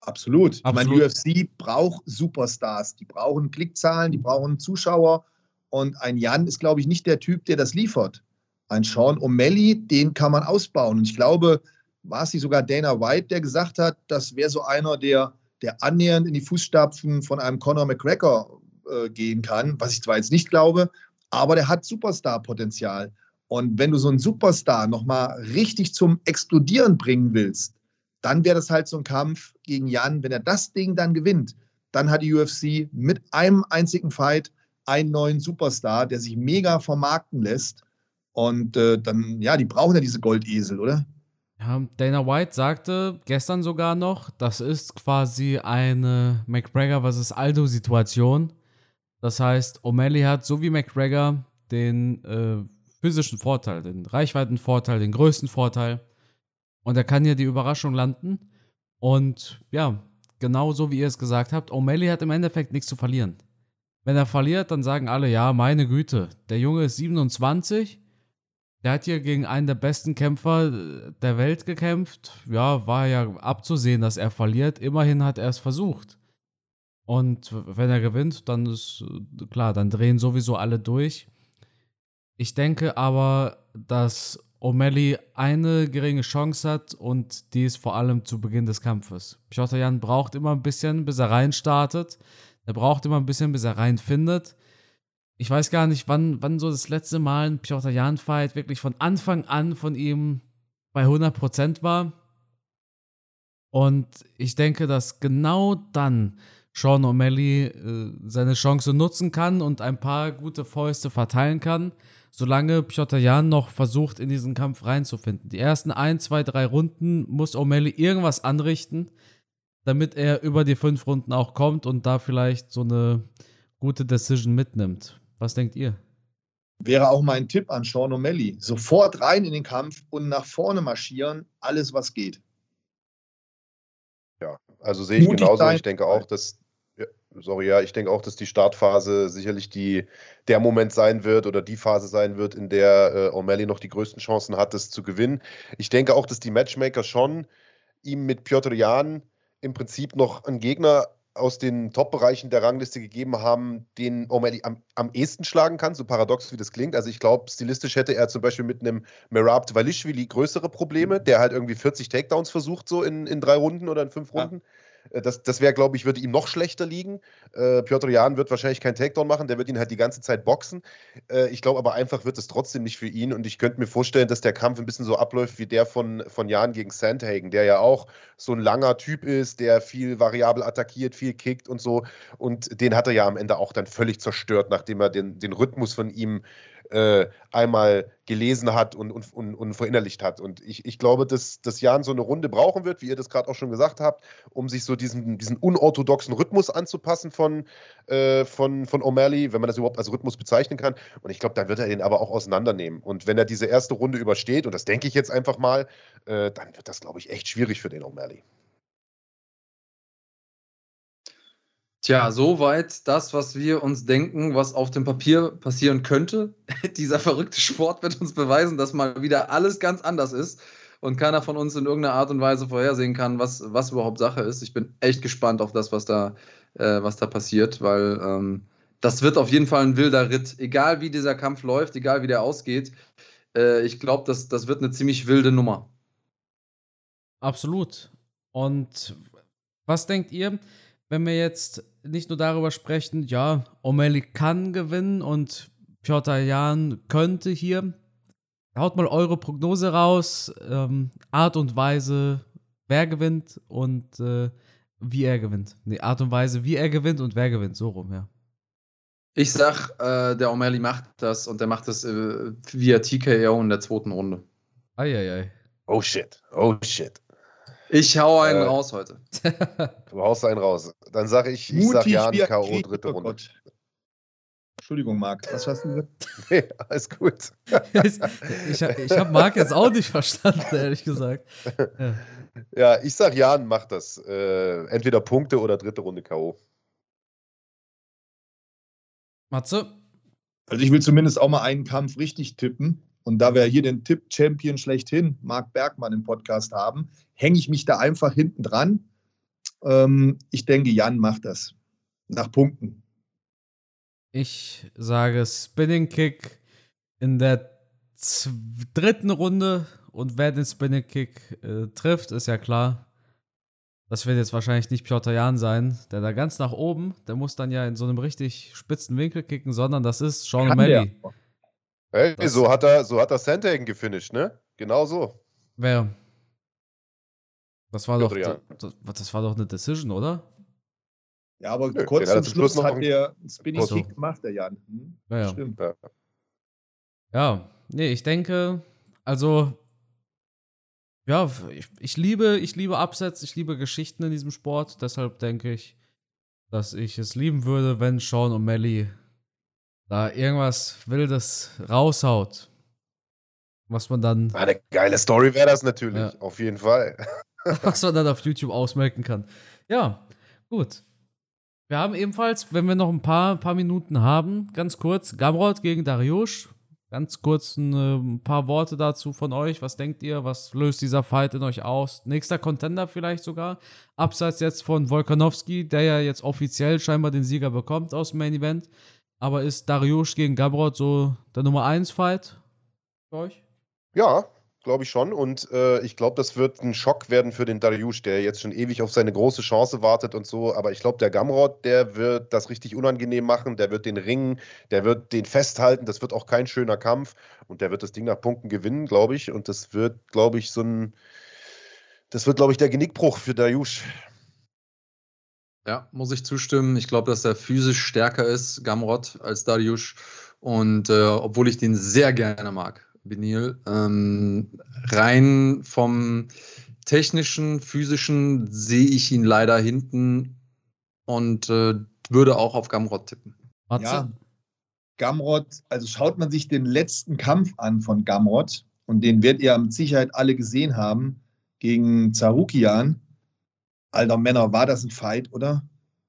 Absolut. Ich meine, Absolut. UFC braucht Superstars. Die brauchen Klickzahlen, die brauchen Zuschauer. Und ein Jan ist, glaube ich, nicht der Typ, der das liefert. Ein Sean O'Malley, den kann man ausbauen. Und ich glaube, war es nicht sogar Dana White, der gesagt hat, das wäre so einer, der, der annähernd in die Fußstapfen von einem Conor McGregor äh, gehen kann, was ich zwar jetzt nicht glaube, aber der hat Superstar-Potenzial. Und wenn du so einen Superstar nochmal richtig zum Explodieren bringen willst, dann wäre das halt so ein Kampf gegen Jan. Wenn er das Ding dann gewinnt, dann hat die UFC mit einem einzigen Fight einen neuen Superstar, der sich mega vermarkten lässt. Und äh, dann, ja, die brauchen ja diese Goldesel, oder? Ja, Dana White sagte gestern sogar noch, das ist quasi eine McGregor vs. Aldo-Situation. Das heißt, O'Malley hat so wie McGregor den äh, physischen Vorteil, den Reichweitenvorteil, den größten Vorteil. Und er kann hier die Überraschung landen. Und ja, genau so wie ihr es gesagt habt, O'Malley hat im Endeffekt nichts zu verlieren. Wenn er verliert, dann sagen alle, ja, meine Güte, der Junge ist 27, der hat hier gegen einen der besten Kämpfer äh, der Welt gekämpft. Ja, war ja abzusehen, dass er verliert. Immerhin hat er es versucht. Und wenn er gewinnt, dann ist äh, klar, dann drehen sowieso alle durch. Ich denke aber, dass O'Malley eine geringe Chance hat und die ist vor allem zu Beginn des Kampfes. Piotr Jan braucht immer ein bisschen, bis er reinstartet. Er braucht immer ein bisschen, bis er reinfindet. Ich weiß gar nicht, wann, wann so das letzte Mal ein Piotr Jan-Fight wirklich von Anfang an von ihm bei 100% war. Und ich denke, dass genau dann Sean O'Malley äh, seine Chance nutzen kann und ein paar gute Fäuste verteilen kann, solange Piotr Jan noch versucht, in diesen Kampf reinzufinden. Die ersten ein, zwei, drei Runden muss O'Malley irgendwas anrichten, damit er über die fünf Runden auch kommt und da vielleicht so eine gute Decision mitnimmt. Was denkt ihr? Wäre auch mein Tipp an Sean O'Malley. Sofort rein in den Kampf und nach vorne marschieren, alles was geht. Ja, also sehe ich Mutig genauso. Sein. Ich denke auch, dass, sorry, ja, ich denke auch, dass die Startphase sicherlich die, der Moment sein wird oder die Phase sein wird, in der äh, O'Malley noch die größten Chancen hat, das zu gewinnen. Ich denke auch, dass die Matchmaker schon ihm mit Piotr Jan im Prinzip noch einen Gegner aus den Top-Bereichen der Rangliste gegeben haben, den O'Malley am, am ehesten schlagen kann, so paradox wie das klingt. Also ich glaube, stilistisch hätte er zum Beispiel mit einem Merab Dvalishvili größere Probleme, der halt irgendwie 40 Takedowns versucht, so in, in drei Runden oder in fünf Runden. Ja. Äh, das, das wäre, glaube ich, würde ihm noch schlechter liegen. Äh, Piotr Jan wird wahrscheinlich keinen Takedown machen, der wird ihn halt die ganze Zeit boxen. Äh, ich glaube aber einfach wird es trotzdem nicht für ihn und ich könnte mir vorstellen, dass der Kampf ein bisschen so abläuft wie der von, von Jan gegen Sandhagen, der ja auch so ein langer Typ ist, der viel variabel attackiert, viel kickt und so. Und den hat er ja am Ende auch dann völlig zerstört, nachdem er den, den Rhythmus von ihm äh, einmal gelesen hat und, und, und, und, verinnerlicht hat. Und ich, ich glaube, dass, dass Jan so eine Runde brauchen wird, wie ihr das gerade auch schon gesagt habt, um sich so diesen, diesen unorthodoxen Rhythmus anzupassen von, äh, von, von O'Malley, wenn man das überhaupt als Rhythmus bezeichnen kann. Und ich glaube, dann wird er den aber auch auseinandernehmen. Und wenn er diese erste Runde übersteht, und das denke ich jetzt einfach mal, äh, dann wird das, glaube ich, echt schwierig für den O'Malley. Tja, soweit das, was wir uns denken, was auf dem Papier passieren könnte. Dieser verrückte Sport wird uns beweisen, dass mal wieder alles ganz anders ist und keiner von uns in irgendeiner Art und Weise vorhersehen kann, was, was überhaupt Sache ist. Ich bin echt gespannt auf das, was da, äh, was da passiert, weil ähm, das wird auf jeden Fall ein wilder Ritt. Egal wie dieser Kampf läuft, egal wie der ausgeht, äh, ich glaube, das, das wird eine ziemlich wilde Nummer. Absolut. Und was denkt ihr? Wenn wir jetzt nicht nur darüber sprechen, ja, O'Malley kann gewinnen und Piotr Jan könnte hier. Haut mal eure Prognose raus, ähm, Art und Weise, wer gewinnt und äh, wie er gewinnt. Nee, Art und Weise, wie er gewinnt und wer gewinnt, so rum, ja. Ich sag, äh, der O'Malley macht das und der macht das äh, via TKO in der zweiten Runde. Eieiei. Oh shit, oh shit. Ich hau einen äh, raus heute. du haust einen raus. Dann sage ich, ich sag Jan K.O. dritte Runde. Gott. Entschuldigung, Marc, was hast du gesagt? nee, alles gut. ich ich habe Marc jetzt auch nicht verstanden, ehrlich gesagt. Ja, ja ich sag Jan, mach das. Äh, entweder Punkte oder dritte Runde K.O. Matze? Also ich will zumindest auch mal einen Kampf richtig tippen. Und da wir hier den Tipp-Champion schlechthin, Marc Bergmann, im Podcast haben, hänge ich mich da einfach hinten dran. Ähm, ich denke, Jan macht das. Nach Punkten. Ich sage Spinning Kick in der dritten Runde. Und wer den Spinning Kick äh, trifft, ist ja klar. Das wird jetzt wahrscheinlich nicht Piotr Jan sein, der da ganz nach oben, der muss dann ja in so einem richtig spitzen Winkel kicken, sondern das ist Sean O'Malley. Hey, das so hat er, so hat er Sandhagen gefinisht, ne? Genau so. Wer? Das war, doch, das, das, war doch eine Decision, oder? Ja, aber Nö, kurz zum Schluss hat der Spinning so. Kick gemacht, der Jan. Hm? Ja, ja. Stimmt. Ja. ja, nee, ich denke, also, ja, ich, ich, liebe, ich liebe Upsets, ich liebe Geschichten in diesem Sport. Deshalb denke ich, dass ich es lieben würde, wenn Sean O'Malley da irgendwas Wildes raushaut, was man dann. Eine geile Story wäre das natürlich, ja. auf jeden Fall. was man dann auf YouTube ausmelken kann. Ja, gut. Wir haben ebenfalls, wenn wir noch ein paar, paar Minuten haben, ganz kurz, Gamrod gegen Dariush. Ganz kurz ein, ein, paar Worte dazu von euch. Was denkt ihr? Was löst dieser Fight in euch aus? Nächster Contender vielleicht sogar. Abseits jetzt von Volkanovski, der ja jetzt offiziell scheinbar den Sieger bekommt aus dem Main Event. Aber ist Dariush gegen Gabrod so der Nummer 1 Fight für euch? Ja, glaube ich schon. Und äh, ich glaube, das wird ein Schock werden für den Dariush, der jetzt schon ewig auf seine große Chance wartet und so. Aber ich glaube, der Gamrod, der wird das richtig unangenehm machen. Der wird den ringen, der wird den festhalten. Das wird auch kein schöner Kampf. Und der wird das Ding nach Punkten gewinnen, glaube ich. Und das wird, glaube ich, so ein. Das wird, glaube ich, der Genickbruch für Dariush. Ja, muss ich zustimmen. Ich glaube, dass er physisch stärker ist, Gamrot, als Dariush. Und äh, obwohl ich den sehr gerne mag, Benil, ähm, rein vom technischen, physischen sehe ich ihn leider hinten und äh, würde auch auf Gamrot tippen. Matze? Ja, Gamrot, also schaut man sich den letzten Kampf an von Gamrot und den werdet ihr mit Sicherheit alle gesehen haben gegen Zarukian. Alter Männer, war das ein Fight, oder?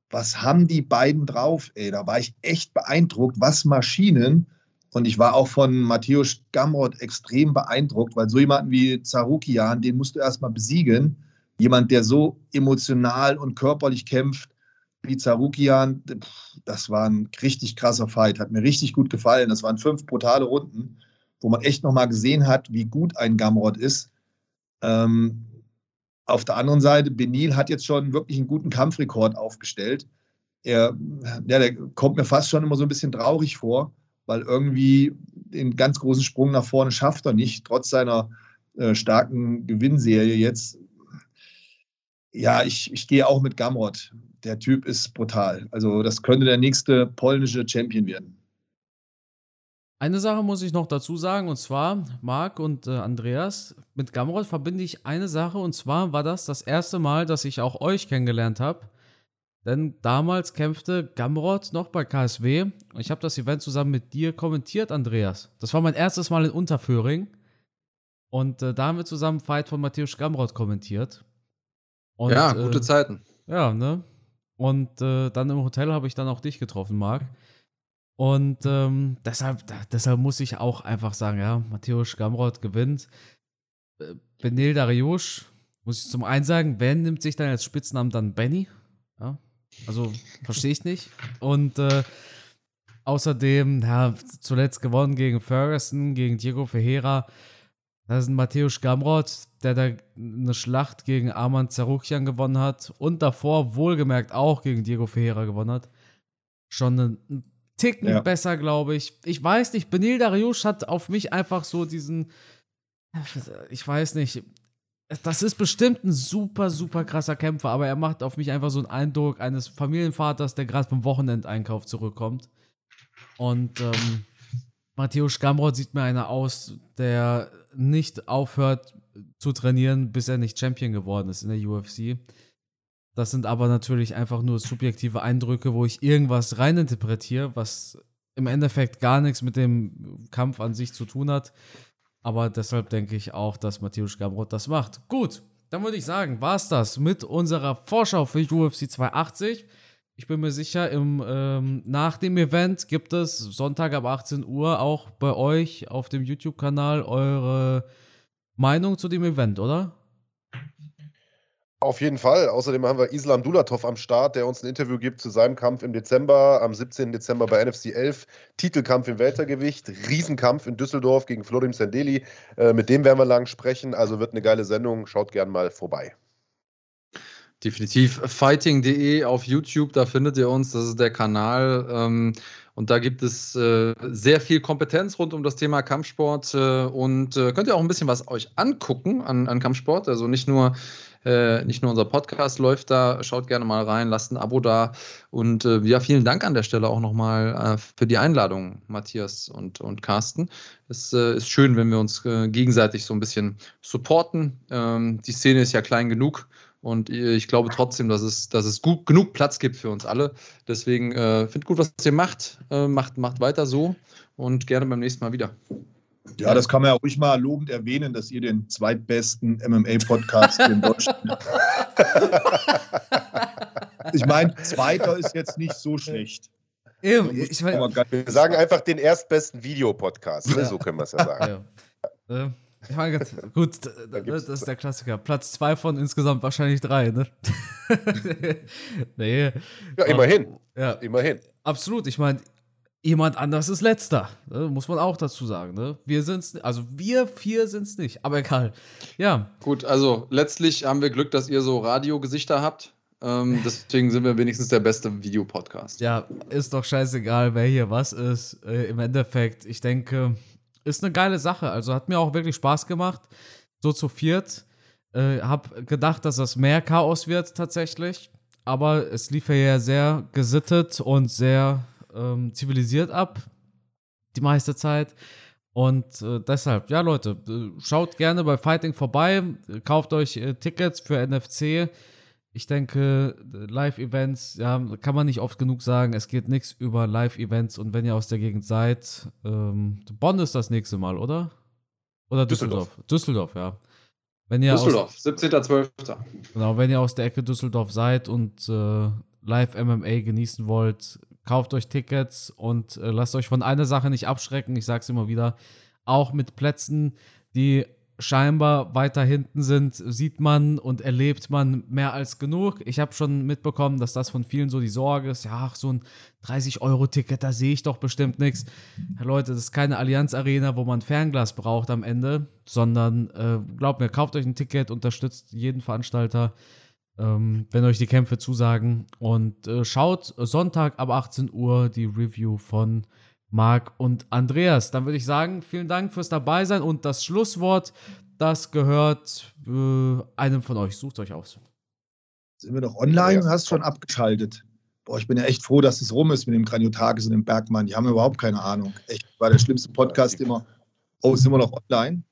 Was haben die beiden drauf? Ey, da war ich echt beeindruckt, was Maschinen. Und ich war auch von Matthäus Gamrot extrem beeindruckt, weil so jemanden wie Zarukian, den musst du erstmal besiegen. Jemand, der so emotional und körperlich kämpft, wie Zarukian, das war ein richtig krasser Fight. Hat mir richtig gut gefallen. Das waren fünf brutale Runden, wo man echt nochmal gesehen hat, wie gut ein Gamrot ist. Ähm, auf der anderen Seite, Benil hat jetzt schon wirklich einen guten Kampfrekord aufgestellt. Er, ja, der kommt mir fast schon immer so ein bisschen traurig vor, weil irgendwie den ganz großen Sprung nach vorne schafft er nicht, trotz seiner äh, starken Gewinnserie jetzt. Ja, ich, ich gehe auch mit Gamrot der Typ ist brutal. Also das könnte der nächste polnische Champion werden. Eine Sache muss ich noch dazu sagen, und zwar, Marc und äh, Andreas, mit Gamrot verbinde ich eine Sache, und zwar war das das erste Mal, dass ich auch euch kennengelernt habe. Denn damals kämpfte Gamrot noch bei KSW. Und ich habe das Event zusammen mit dir kommentiert, Andreas. Das war mein erstes Mal in Unterföhring. Und äh, da haben wir zusammen Fight von Matthäus Gamrot kommentiert. Und, ja, gute äh, Zeiten. Ja, ne? Und äh, dann im Hotel habe ich dann auch dich getroffen, Marc. Und ähm, deshalb, deshalb muss ich auch einfach sagen, ja, Matthäus Gamrot gewinnt. Äh, Benil Dariush, muss ich zum einen sagen, wer nimmt sich dann als Spitznamen dann Benny? Ja, also verstehe ich nicht. Und äh, außerdem, ja, zuletzt gewonnen gegen Ferguson, gegen Diego Ferreira. Das ist ein Matthäus Gamrot, der da eine Schlacht gegen Arman Zaruchian gewonnen hat und davor wohlgemerkt auch gegen Diego Ferreira gewonnen hat. Schon einen Ticken ja. besser, glaube ich. Ich weiß nicht, Benil Dariush hat auf mich einfach so diesen, ich weiß nicht, das ist bestimmt ein super, super krasser Kämpfer, aber er macht auf mich einfach so einen Eindruck eines Familienvaters, der gerade vom Wochenendeinkauf zurückkommt. Und ähm, Matthäus Gamrot sieht mir einer aus, der nicht aufhört zu trainieren, bis er nicht Champion geworden ist in der UFC. Das sind aber natürlich einfach nur subjektive Eindrücke, wo ich irgendwas reininterpretiere, was im Endeffekt gar nichts mit dem Kampf an sich zu tun hat. Aber deshalb denke ich auch, dass Matthäus Gamrot das macht. Gut, dann würde ich sagen, war es das mit unserer Vorschau für UFC 280. Ich bin mir sicher, im, ähm, nach dem Event gibt es Sonntag ab 18 Uhr auch bei euch auf dem YouTube-Kanal eure Meinung zu dem Event, oder? Auf jeden Fall. Außerdem haben wir Islam Dulatov am Start, der uns ein Interview gibt zu seinem Kampf im Dezember, am 17. Dezember bei NFC 11. Titelkampf im Weltergewicht, Riesenkampf in Düsseldorf gegen Florim Sendeli. Äh, mit dem werden wir lang sprechen. Also wird eine geile Sendung. Schaut gern mal vorbei. Definitiv. Fighting.de auf YouTube, da findet ihr uns, das ist der Kanal. Ähm, und da gibt es äh, sehr viel Kompetenz rund um das Thema Kampfsport äh, und äh, könnt ihr auch ein bisschen was euch angucken an, an Kampfsport. Also nicht nur, äh, nicht nur unser Podcast läuft da, schaut gerne mal rein, lasst ein Abo da. Und äh, ja, vielen Dank an der Stelle auch nochmal äh, für die Einladung, Matthias und, und Carsten. Es ist schön, wenn wir uns gegenseitig so ein bisschen supporten. Ähm, die Szene ist ja klein genug und ich glaube trotzdem, dass es, dass es gut, genug Platz gibt für uns alle. Deswegen äh, finde gut, was ihr macht. Äh, macht. Macht weiter so und gerne beim nächsten Mal wieder. Ja, das kann man ja ruhig mal lobend erwähnen, dass ihr den zweitbesten MMA-Podcast in Deutschland. ich meine, zweiter ist jetzt nicht so schlecht. Eben, ich mein, wir sagen einfach den erstbesten Videopodcast. Ne? Ja. So können wir es ja sagen. Ja. Äh, ich meine, gut, das ist der Klassiker. Platz zwei von insgesamt wahrscheinlich drei, ne? nee. Ja, immerhin. Ja. Immerhin. Absolut. Ich meine, jemand anders ist letzter. Ne? Muss man auch dazu sagen. Ne? Wir sind's, also wir vier sind es nicht, aber egal. Ja. Gut, also letztlich haben wir Glück, dass ihr so Radiogesichter habt. Ähm, deswegen sind wir wenigstens der beste Videopodcast. Ja, ist doch scheißegal, wer hier was ist. Äh, Im Endeffekt, ich denke, ist eine geile Sache. Also hat mir auch wirklich Spaß gemacht. So zu viert. Äh, hab gedacht, dass das mehr Chaos wird tatsächlich. Aber es lief ja sehr gesittet und sehr ähm, zivilisiert ab. Die meiste Zeit. Und äh, deshalb, ja Leute, äh, schaut gerne bei Fighting vorbei, kauft euch äh, Tickets für NFC. Ich denke, Live-Events, ja, kann man nicht oft genug sagen, es geht nichts über Live-Events und wenn ihr aus der Gegend seid, ähm, Bonn ist das nächste Mal, oder? Oder Düsseldorf? Düsseldorf, Düsseldorf ja. Wenn ihr Düsseldorf, 17.12. Genau, wenn ihr aus der Ecke Düsseldorf seid und äh, Live-MMA genießen wollt, kauft euch Tickets und äh, lasst euch von einer Sache nicht abschrecken. Ich sage es immer wieder, auch mit Plätzen, die scheinbar weiter hinten sind, sieht man und erlebt man mehr als genug. Ich habe schon mitbekommen, dass das von vielen so die Sorge ist, ja, ach, so ein 30-Euro-Ticket, da sehe ich doch bestimmt nichts. Leute, das ist keine Allianz-Arena, wo man Fernglas braucht am Ende, sondern äh, glaubt mir, kauft euch ein Ticket, unterstützt jeden Veranstalter ähm, wenn euch die Kämpfe zusagen. Und äh, schaut Sonntag ab 18 Uhr die Review von Marc und Andreas. Dann würde ich sagen, vielen Dank fürs Dabeisein und das Schlusswort, das gehört äh, einem von euch. Sucht euch aus. Sind wir noch online? Ja. Hast schon abgeschaltet? Boah, ich bin ja echt froh, dass es rum ist mit dem Graniotakis und dem Bergmann. Die haben überhaupt keine Ahnung. Echt, war der schlimmste Podcast immer. Oh, sind wir noch online?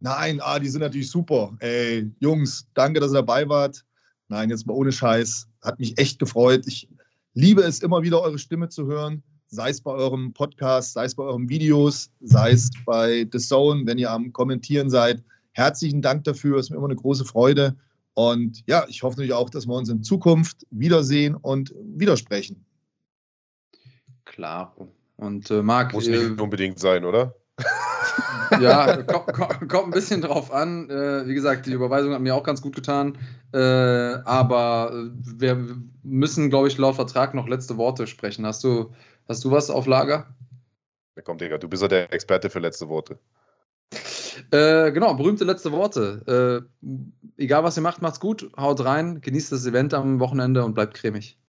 Nein, ah, die sind natürlich super. Ey, Jungs, danke, dass ihr dabei wart. Nein, jetzt mal ohne Scheiß. Hat mich echt gefreut. Ich liebe es immer wieder, eure Stimme zu hören. Sei es bei eurem Podcast, sei es bei euren Videos, sei es bei The Zone, wenn ihr am Kommentieren seid. Herzlichen Dank dafür. Es ist mir immer eine große Freude. Und ja, ich hoffe natürlich auch, dass wir uns in Zukunft wiedersehen und widersprechen. Klar. Und äh, Marc. Muss nicht äh, unbedingt sein, oder? ja, kommt, kommt, ein bisschen drauf an. Äh, wie gesagt, die Überweisung hat mir auch ganz gut getan. Äh, aber wir müssen, glaube ich, laut Vertrag noch letzte Worte sprechen. Hast du, hast du was auf Lager? Ja, komm, Digga, du bist ja der Experte für letzte Worte. Äh, genau, berühmte letzte Worte. Äh, egal was ihr macht, macht's gut, haut rein, genießt das Event am Wochenende und bleibt cremig.